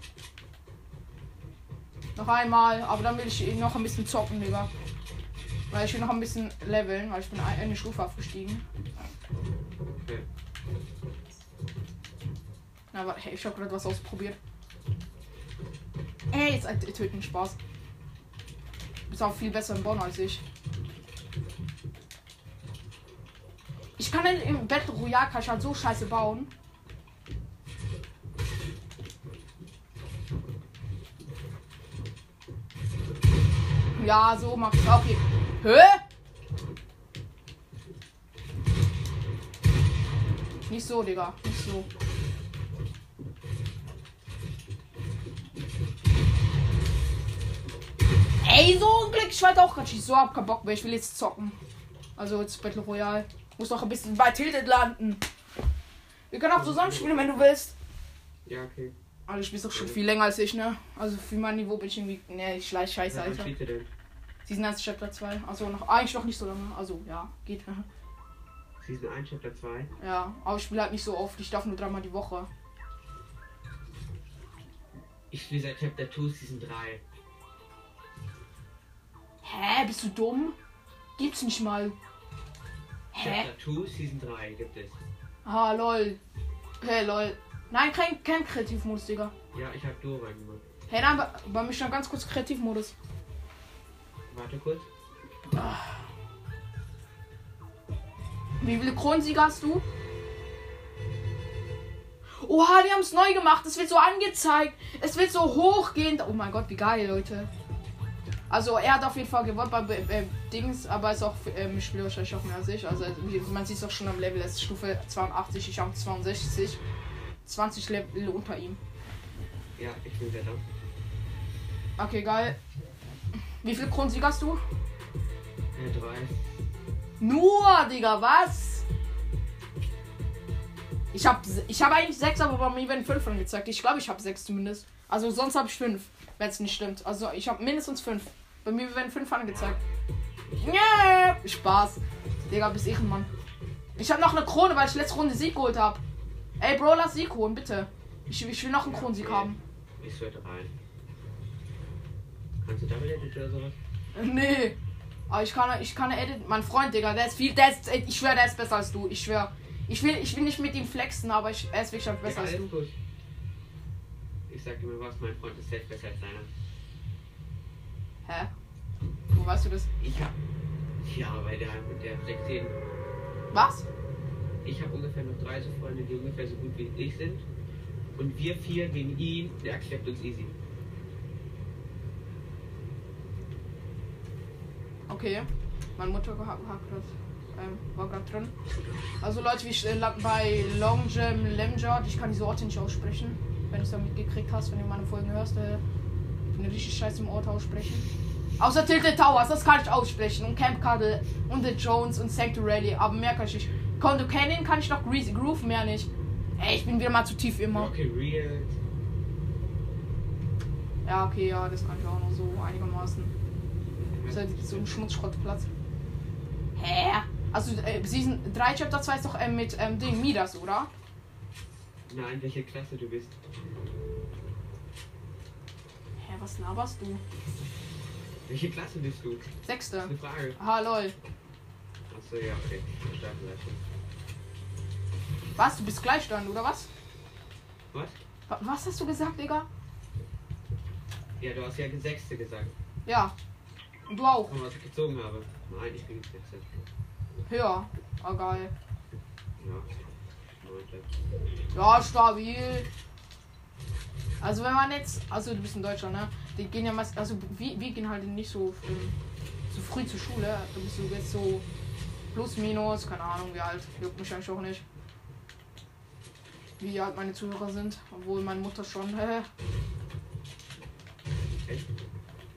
Noch einmal, aber dann will ich noch ein bisschen zocken, Digga. Weil ich will noch ein bisschen leveln, weil ich bin ein- eine Stufe aufgestiegen. Okay. Aber hey, ich habe gerade was ausprobiert. Ey, jetzt ein töten Spaß. Ist auch viel besser im Bonn als ich. Ich kann in, im Battle Royale kann ich halt so scheiße bauen. Ja, so mach ich okay. Hä? Nicht so, Digga. Nicht so. Ey, so ein Glück. Ich wollte auch gerade so hab keinen Bock mehr. Ich will jetzt zocken. Also jetzt Battle Royale. Muss noch ein bisschen bei Tilted landen. Wir können auch zusammen spielen, wenn du willst. Ja, okay. Aber du spielst doch schon viel länger als ich, ne? Also für mein Niveau bin ich irgendwie. Ne, ich scheiße, Alter. Season 1 Chapter 2. Also noch eigentlich noch nicht so lange. Also ja, geht. Season 1, Chapter 2. Ja, aber ich spiele halt nicht so oft. Ich darf nur dreimal die Woche. Ich spiele seit Chapter 2, Season 3. Hä, bist du dumm? Gibt's nicht mal. Hä? Chapter 2, Season 3 gibt es. Ah, lol. Hä, lol. Nein, kein, kein Kreativmodus, Digga. Ja, ich habe Duo reingemacht. Hey, nein, bei, bei mir schon ganz kurz Kreativmodus. Warte kurz. Wie viele Kronensieger hast du? Oha, die haben es neu gemacht. Es wird so angezeigt. Es wird so hochgehend. Oh mein Gott, wie geil, Leute. Also, er hat auf jeden Fall gewonnen bei äh, Dings, aber ist auch ähm, ich spiele wahrscheinlich auch mehr als ich. Also, wie- man sieht es auch schon am Level. Es ist Stufe 82, ich habe 62. 20 Level unter ihm. Ja, ich bin wieder da. Okay, geil. Wie viele Kronensieger hast du? Ja, 3. Nur, Digga, was? Ich hab, ich hab eigentlich sechs, aber bei mir werden fünf angezeigt. Ich glaube, ich habe sechs zumindest. Also sonst habe ich fünf, wenn es nicht stimmt. Also ich habe mindestens fünf. Bei mir werden fünf angezeigt. Yeah! Spaß. Digga, bis ich Mann. Ich habe noch eine Krone, weil ich letzte Runde Sieg geholt habe. Ey, Bro, lass Sieg holen, bitte. Ich, ich will noch einen Kronensieg haben. Ich sollte rein. Kannst du Double Edit oder sowas? Nee. Aber ich kann, ich kann edit. Mein Freund, Digga, der ist viel. Der ist, ich schwöre, der ist besser als du. Ich schwöre. Ich will, ich will nicht mit ihm flexen, aber ich, er ist wirklich besser ja, als du. gut. Ich sag dir mal was, mein Freund ist selbst besser als deiner. Hä? Wo weißt du das? Ich hab. Ja, weil der, der flext jeden. Was? Ich habe ungefähr noch drei so Freunde, die ungefähr so gut wie ich sind. Und wir vier gegen ihn, der accept uns easy. Okay. Meine Mutter hat, hat grad, ähm, war gerade drin. Also Leute, wir äh, landen bei Long Jam Lemjard. Ich kann diese Orte nicht aussprechen. Wenn du es da mitgekriegt hast, wenn du meine Folgen hörst, äh, ich bin richtig scheiße im Ort aussprechen. Außer Tilted Towers, das kann ich aussprechen. Und Camp Cuddle und The Jones und Sanctuary. Aber mehr kann ich nicht. Condo Canyon kann ich noch Greasy Groove, mehr nicht. Ey, ich bin wieder mal zu tief immer. Okay, real. Ja, okay, ja, das kann ich auch noch so einigermaßen. Halt so ein Schmutzschrottplatz. Hä? Also, äh, Season 3 Chapter 2 ist doch ähm, mit ähm, Ding Midas, oder? Nein, welche Klasse du bist. Hä, was laberst du? Welche Klasse bist du? Sechste. Das ist eine Frage. Aha, lol. Achso. Ja, okay. Startleistung. Was? Du bist gleich dann, oder was? Was? Wa- Was hast du gesagt, Digga? Ja, du hast ja Sechste gesagt. Ja. Und du auch. Und was ich gezogen habe. Nein, ich bin Sechste. Höher. Ah, geil. Ja. Ja, stabil. Also wenn man jetzt, also du bist ein Deutscher, ne? Die gehen ja meist, also wir, wir gehen halt nicht so, ähm, so früh zur Schule. Du bist so jetzt so plus minus, keine Ahnung wie alt, juckt mich eigentlich auch nicht. Wie alt meine Zuhörer sind, obwohl meine Mutter schon. Hä? Echt?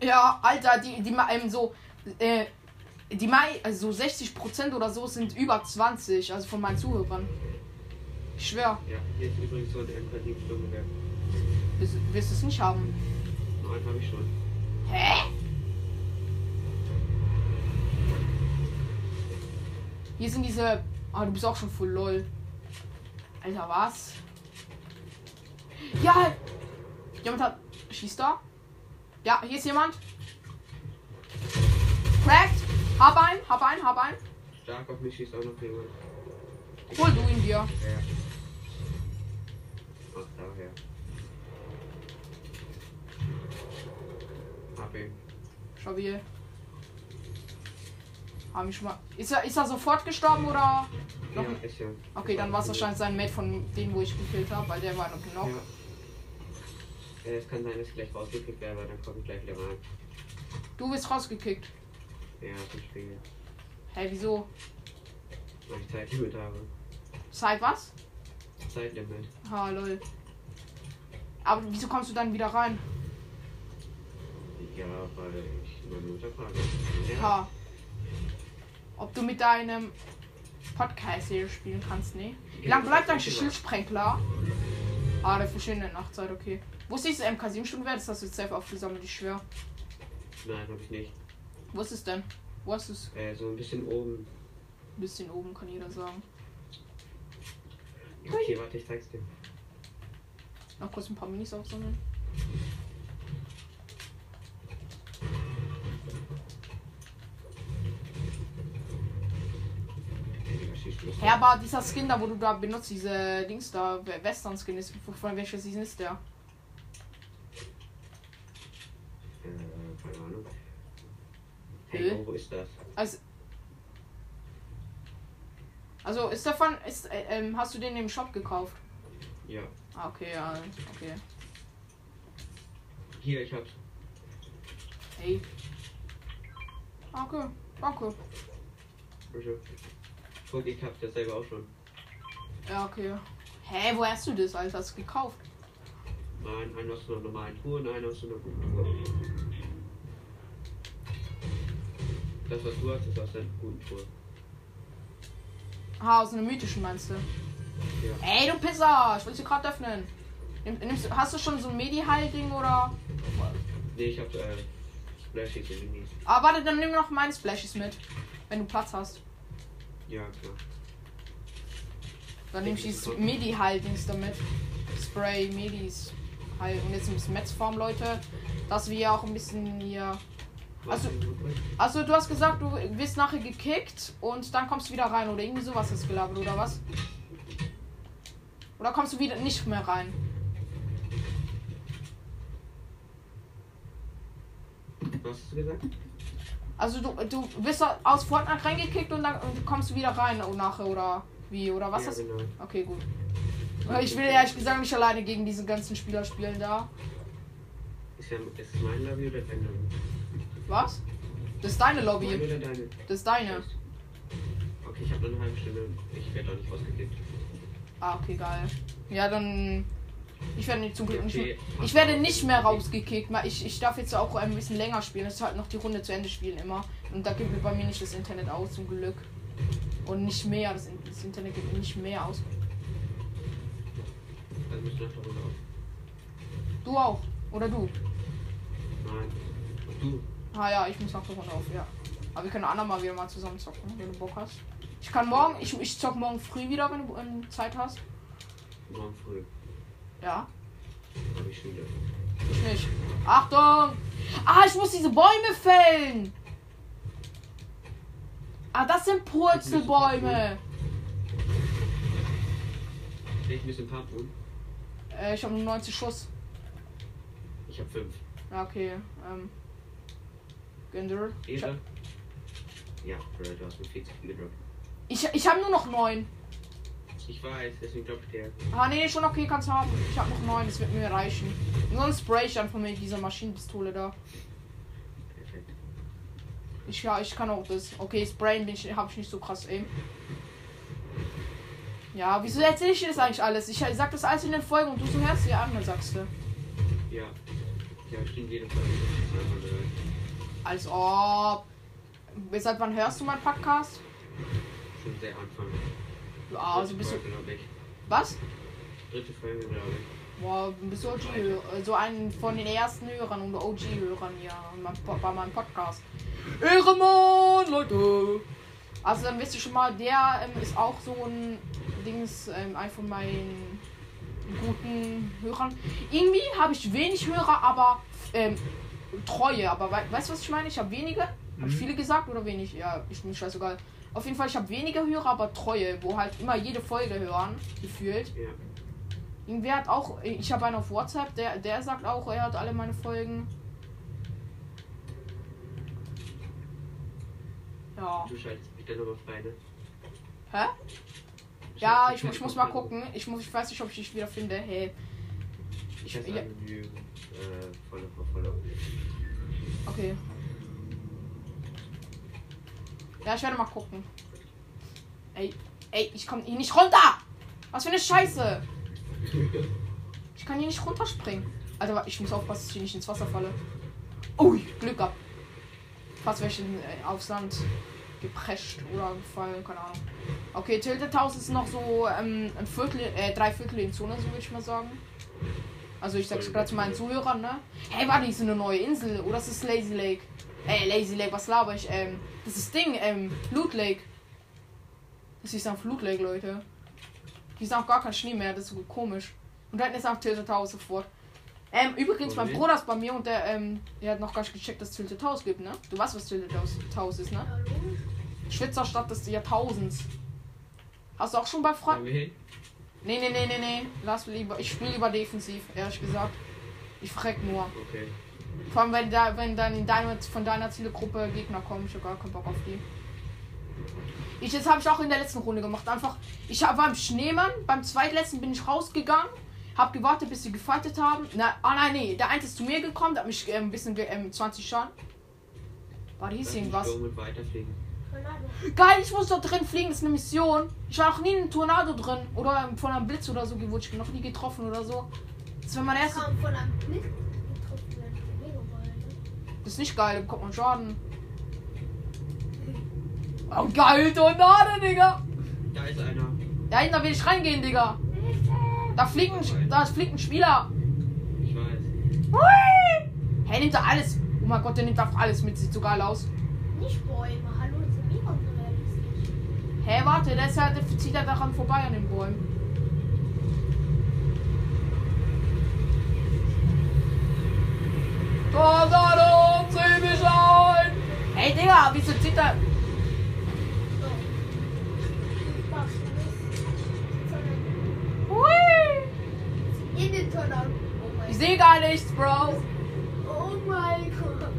Ja, Alter, die, die ähm, so, äh, die Mai, also so 60% oder so sind über 20, also von meinen Zuhörern. Ich schwör, Ja, hier ist übrigens so ein Empathie-Stundenwerk. wirst, wirst du es nicht haben. Neun habe ich schon. Hä? Hier sind diese. Ah, du bist auch schon voll lol. Alter, was? Ja! Jemand hat. Schießt da? Ja, hier ist jemand. Cracked! Hab ein, hab ein, hab ein. Stark auf mich schießt auch noch jemand. Hol du ihn dir. Ja. Ach, daher. Hab ihn. Stabil. Haben ich schon mal. Ist er, ist er sofort gestorben oder? Noch Ja. Okay, dann war es wahrscheinlich sein Mate von denen, wo ich gekillt habe, weil der war noch noch. Ja. Ja, es kann sein, dass ich gleich rausgekickt werde, aber dann komme ich gleich wieder rein. Du bist rausgekickt. Ja, zum Spiel. Hä, wieso? Weil ich Zeitlimit habe. Zeit was? Zeitlimit. Ha, lol. Aber wieso kommst du dann wieder rein? Ja, weil ich meine Mutter frage. Ja. Ha. Ob du mit deinem Podcast hier spielen kannst, ne? Wie lange bleibt dein Schildsprengler? Ah, der verschwindet in der Nachtzeit, okay. Wo ist diese MK7-Stunde wert? Das hast du jetzt selber aufgesammelt, ich schwör. Nein, habe ich nicht. Wo ist es denn? Wo ist es? Äh, so ein bisschen oben. Ein bisschen oben, kann jeder sagen. Okay, warte, ich zeig's dir. Noch kurz ein paar Minis aufsammeln. Ja, aber dieser Skin da, wo du da benutzt, diese Dings da, Western-Skin ist, von welcher Season ist der? Äh, keine Ahnung. Hä? Hey, wo ist das? Also, also ist davon, ist, äh, ähm, hast du den im Shop gekauft? Ja. Ah, okay, ja, okay. Hier, ich hab's. Hey. Okay, danke. Bitte. Guck, ich hab's ja selber auch schon. Ja, okay. Hä, wo hast du das, Alter? Hast du gekauft? Nein, einen aus einer normalen Tour und einen aus einer guten Tour. Das, was du hast, ist aus der guten Tour. Ah, aus einer mythischen meinst du? Ja. Ey, du Pisser! Ich will sie gerade öffnen. Nimm, nimmst, hast du schon so ein Medi-Heil-Ding oder. Nee, ich hab äh, Splashies und Minis. Ah, warte, dann nimm noch meine Splashes mit. Wenn du Platz hast. Ja, klar. Dann nehme ich dieses Medi-Heil-Dings damit. Spray, Medis. Heil. Und jetzt ein bisschen Metzform, Leute. Dass wir auch ein bisschen hier. Also-. Also, du hast gesagt, du wirst nachher gekickt und dann kommst du wieder rein. Oder irgendwie sowas ist gelabert, oder was? Oder kommst du wieder nicht mehr rein? Was hast du gesagt? Also, du, du wirst aus Fortnite reingekickt und dann kommst du wieder rein nachher, oder wie? Oder was ja, hast genau. Okay, gut. Ich will ehrlich gesagt nicht alleine gegen diesen ganzen Spieler spielen da. Ist, ja, ist mein Lobby oder dein Lobby? Was? Das ist deine Lobby. oder deine? Das ist deine. Okay, ich habe noch eine halbe Stunde. Ich werde auch nicht rausgekickt. Ah, okay, geil. Ja, dann. Ich werde nicht zum Glück nicht. Okay, Ich werde nicht mehr rausgekickt. weil Ich, ich darf jetzt auch ein bisschen länger spielen. Es ist halt noch die Runde zu Ende spielen immer. Und da gibt mir bei mir nicht das Internet aus, zum Glück. Und nicht mehr. Das, das Internet gibt mir nicht mehr aus. Du auch. Oder du? Nein. Und du? Ah ja, ich muss nach der Runde auf, ja. Aber wir können andermal wieder mal zusammen zocken, wenn du Bock hast. Ich kann morgen, ich, ich zock morgen früh wieder, wenn du ähm, Zeit hast. Morgen früh. Ja. Habe ich Schule. Ich nicht. Achtung! Ah, ich muss diese Bäume fällen! Ah, das sind Purzelbäume. Ich muss ein paar tun. Äh, ich habe nur 90 Schuss. Ich habe fünf. Ja, okay. Ähm. Ich, Ehre. Ja, Bro, du hast zu viel gedroppt. ich, ich habe nur noch 9. Ich weiß, deswegen droppe ich dir. Ah, nee, schon okay, kannst du haben. Ich habe noch 9, das wird mir reichen. Sonst spray ich einfach mit dieser Maschinenpistole da. Perfekt. Ich, ja, ich kann auch das. Okay, sprayen bin ich, hab ich nicht so krass aim. Ja, wieso erzähl ich dir das eigentlich alles? Ich sag das alles in den Folgen und du so hörst dir an, sagst du. Ja. Ja, stimmt jede Folge. Als ob. Seit wann hörst du meinen Podcast? Schon sehr Anfang. Ja, also bist du. Folge. Was? Dritte Folge, glaube ich. Boah, bist du OG, -Hör- so ein von den ersten Hörern und OG-Hörern hier bei meinem Podcast. Ehrenmann, Leute! Also dann wisst ihr schon mal, der ähm, ist auch so ein Dings, ähm, ein von meinen guten Hörern. Irgendwie habe ich wenig Hörer, aber ähm, treue. Aber wei weißt du, was ich meine? Ich habe wenige. Habe ich Mhm. viele gesagt oder wenig? Ja, ich bin scheißegal. Auf jeden Fall, ich habe wenige Hörer, aber treue, wo halt immer jede Folge hören, gefühlt. Ja. Irgendwer hat auch, ich habe einen auf WhatsApp, der, der sagt auch, er hat alle meine Folgen. Ja. Du schaltest mich dann nochmal frei, ne? Hä? Du Ja, ich, ich muss mal gucken. Ich, muss, ich weiß nicht, ob ich dich wieder finde. Hey, Ich heiße Ja. Äh, Follow for Follow. Okay. Ja, ich werde mal gucken. Ey, ey, ich komme hier nicht runter! Was für eine Scheiße! Ich kann hier nicht runterspringen. Alter, ich muss aufpassen, dass ich nicht ins Wasser falle. Ui, Glück gehabt. Fast wäre ich äh, aufs Land geprescht oder gefallen, keine Ahnung. Okay, Tilted House ist noch so ähm, ein Viertel, äh, drei Viertel in Zone, so würde ich mal sagen. Also ich sag's gerade zu meinen Zuhörern, ne? Hey, warte, ist eine neue Insel oder ist das Lazy Lake? Ey, Lazy Lake, was laber ich? Ähm, das ist Ding, ähm, Loot Lake. Das ist ein Flut Lake, Leute. Die ist auch gar kein Schnee mehr, das ist so komisch. Und da hinten ist auch Tilted House sofort. Ähm, übrigens, mein Okay. Bruder ist bei mir und der, ähm, der hat noch gar nicht gecheckt, dass es Tilted House gibt, ne? Du weißt, was Tilted House, ist, ne? Hallo? Schwitzer Stadt des Jahrtausends. Hast du auch schon bei Freunden? hin? Nee, nee, nee, nee, nee. Lass lieber. Ich spiele lieber defensiv, ehrlich gesagt. Ich freck nur. Okay. Vor allem, wenn, da, wenn dann in deine, von deiner Zielgruppe Gegner kommen. Ich hab gar keinen Bock auf die. Ich, das habe ich auch in der letzten Runde gemacht. Einfach, ich hab, war im Schneemann. Beim zweitletzten bin ich rausgegangen. Hab gewartet, bis sie gefightet haben. Na, ah nein, nee. Der eine ist zu mir gekommen. Der hat mich ähm, ein bisschen ähm, 20 Schaden. War hieß irgendwas. Geil, ich muss dort drin fliegen, das ist eine Mission. Ich war noch nie in einem Tornado drin. Oder von einem Blitz oder so ich noch nie getroffen oder so. Das wäre mein erstes. ne? Das ist nicht geil, da bekommt man Schaden. Oh, geil, Tornado, Digga. Da ist einer. Ja, da will ich reingehen, Digga. Da fliegt ein, da fliegt ein Spieler. Ich weiß. Hui! Hey, nimmt er alles. Oh mein Gott, der nimmt einfach alles mit. Sieht so geil aus. Nicht Bäume, hallo, das ist mega unrealistisch. Hä, hey, warte, der, ist ja, der zieht ja daran vorbei an den Bäumen. Tornado, zieh mich ein! Hey, Digga, wieso zieht er... Hui! In den Tornado. Oh Ich sehe gar nichts, Bro. Oh mein Gott.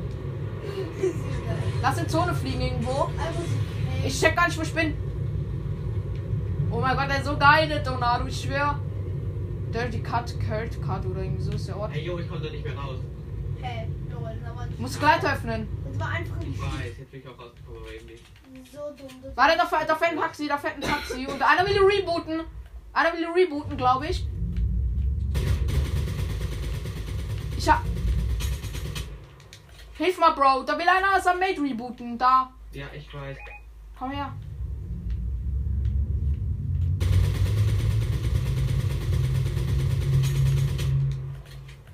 Lass in Zone fliegen irgendwo. Einfach so. Hey, Ich check gar nicht, wo ich bin. Oh mein Gott, der ist so geil, der Tornado, ich schwör. Dirty Cut, Kurt Cut oder irgendwie so ist der Ort. Hey, yo, ich komme da nicht mehr raus. hey, lol, da war Muss Gleit öffnen. Das war einfach Ich nicht weiß, jetzt bin ich auch rausgekommen, aber eben nicht. so dumm. Warte, da, da fährt ein Taxi, da fährt ein Taxi. Und einer will rebooten. Einer will rebooten, glaube ich. Ich hab. Hilf mal, Bro. Da will einer sein Mate rebooten. Da. Ja, ich weiß. Komm her.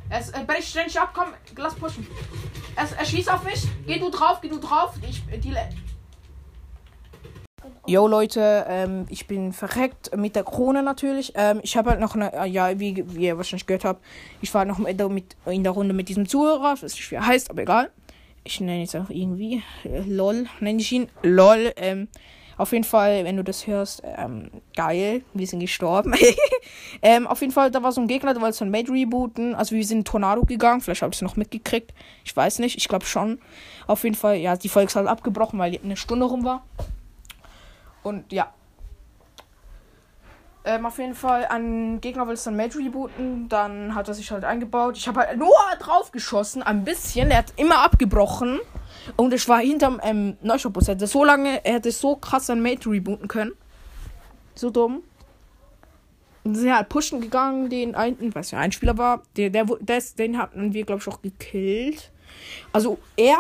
Es äh, brech ständig ab, komm, lass pushen. Es, er schießt auf mich. Geh du drauf, geh du drauf. Ich, äh, die, Yo Leute, ähm, ich bin verreckt mit der Krone natürlich. Ähm, ich habe halt noch eine, äh, ja, wie, wie ihr wahrscheinlich gehört habt, ich war noch mit, mit in der Runde mit diesem Zuhörer, ich weiß nicht, wie er heißt, aber egal. ich nenne jetzt auch irgendwie, äh, lol, nenne ich ihn, lol, ähm, auf jeden Fall, wenn du das hörst, ähm, geil, wir sind gestorben. ähm, auf jeden Fall, da war so ein Gegner, der wollte so ein Made rebooten. Also wir sind in Tornado gegangen, vielleicht habt ihr es noch mitgekriegt. Ich weiß nicht, ich glaube schon. Auf jeden Fall, ja, die Folge ist halt abgebrochen, weil eine Stunde rum war. Und ja. Ähm, auf jeden Fall, ein Gegner will es dann Mage rebooten. Dann hat er sich halt eingebaut. Ich habe halt nur drauf geschossen, ein bisschen. Er hat immer abgebrochen. Und ich war hinterm ähm. Er hätte so lange, er hätte so krass ein Mate rebooten können. So dumm. Und sind halt pushen gegangen, den einen, weiß ja, ein Spieler war, der, der, der den hatten wir, glaube ich, auch gekillt. Also er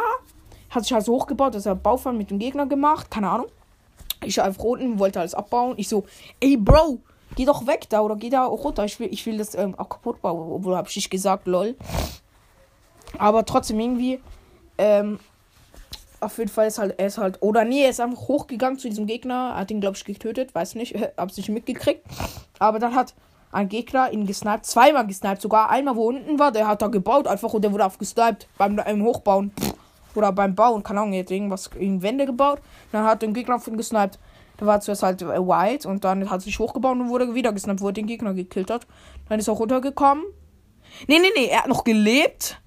hat sich halt so hochgebaut, dass er Baufall mit dem Gegner gemacht, keine Ahnung. Ich auf roten, wollte alles abbauen. Ich so, ey Bro, geh doch weg da oder geh da runter. Ich will, ich will das ähm, auch kaputt bauen. Obwohl habe ich nicht gesagt, lol. Aber trotzdem irgendwie, ähm, auf jeden Fall ist halt, er ist halt, oder nee, er ist einfach hochgegangen zu diesem Gegner, hat ihn, glaube ich, getötet, weiß nicht, hab's nicht mitgekriegt. Aber dann hat ein Gegner ihn gesniped, zweimal gesniped, sogar einmal, wo unten war, der hat da gebaut einfach und der wurde aufgesniped beim, beim Hochbauen. Oder beim Bauen, keine Ahnung, er hat irgendwas in Wände gebaut, dann hat den Gegner von gesniped. Da war zuerst halt äh, White und dann hat sich hochgebaut und wurde wieder gesniped, wo er den Gegner gekillt hat. Dann ist er runtergekommen. Nee, nee, nee, er hat noch gelebt.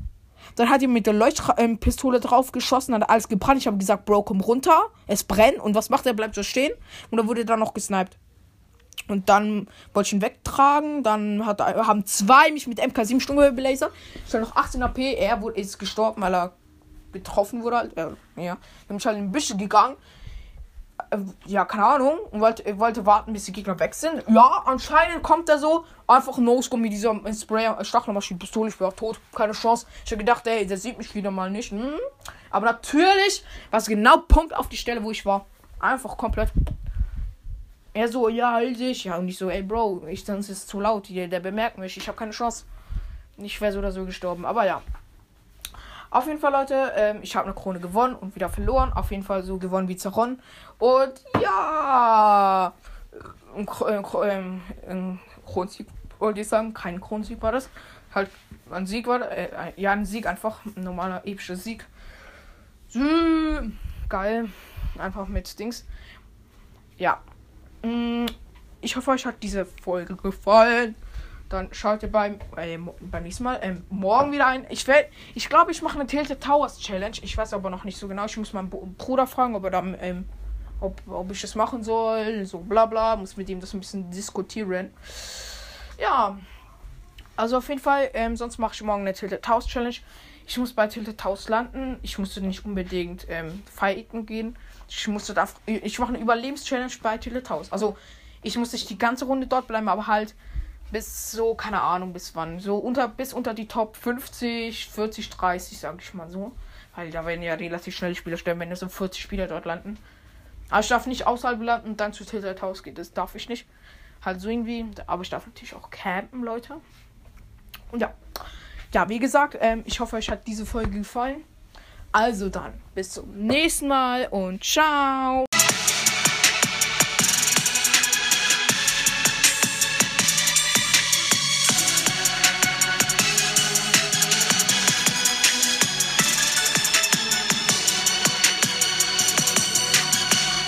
Dann hat er mit der Leuchtpistole ähm, drauf geschossen, hat alles gebrannt. Ich habe gesagt, Bro, komm runter. Es brennt. Und was macht er? Bleibt so stehen. Und dann wurde er dann noch gesniped. Und dann wollte ich ihn wegtragen. Dann hat, haben zwei mich mit MK7 Stunde belasert. Ich hatte noch 18 AP. Er wurde, ist gestorben, weil er getroffen wurde. Halt. Ja. Dann bin ich halt in die Büsche gegangen. Äh, ja, keine Ahnung, und wollte, wollte warten, bis die Gegner weg sind. Ja, anscheinend kommt er so, einfach No-Scope mit dieser Sprayer, Stachelmaschinenpistole, ich war tot, keine Chance. Ich habe gedacht, ey, der sieht mich wieder mal nicht. Hm. Aber natürlich war es genau Punkt auf die Stelle, wo ich war. Einfach komplett. Er so, ja, halt dich. Ja, und ich so, ey, Bro, ich, sonst ist es zu laut hier, der bemerkt mich, ich habe keine Chance. Ich wäre so oder so gestorben, aber ja. Auf jeden Fall, Leute, ähm, ich habe eine Krone gewonnen und wieder verloren. Auf jeden Fall so gewonnen wie Zeron. Und ja, ein, ein, ein Kronsieg wollte ich sagen. Kein Kronsieg war das. Halt ein Sieg war äh, Ja, ein Sieg einfach. Ein normaler epischer Sieg. Geil. Einfach mit Dings. Ja. Mm, ich hoffe, euch hat diese Folge gefallen dann schaut ihr beim, äh, beim nächsten Mal äh, morgen wieder ein. Ich werde, ich glaube, ich mache eine Tilted Towers Challenge. Ich weiß aber noch nicht so genau. Ich muss meinen Bruder fragen, ob er dann, ähm, ob, ob ich das machen soll. So bla bla. Muss mit ihm das ein bisschen diskutieren. Ja. Also auf jeden Fall, ähm, sonst mache ich morgen eine Tilted Towers Challenge. Ich muss bei Tilted Towers landen. Ich musste nicht unbedingt ähm, fighten gehen. Ich musste da, ich mache eine Überlebenschallenge bei Tilted Towers. Also ich muss nicht die ganze Runde dort bleiben, aber halt bis so, keine Ahnung, bis wann. So unter, bis unter die Top 50, 40, 30, sag ich mal so. Weil da werden ja relativ schnell Spieler sterben, wenn so 40 Spieler dort landen. Aber ich darf nicht außerhalb landen und dann zu Tilted House geht. Das darf ich nicht. Halt so irgendwie. Aber ich darf natürlich auch campen, Leute. Und ja. Ja, wie gesagt, ähm, ich hoffe, euch hat diese Folge gefallen. Also dann, bis zum nächsten Mal und ciao.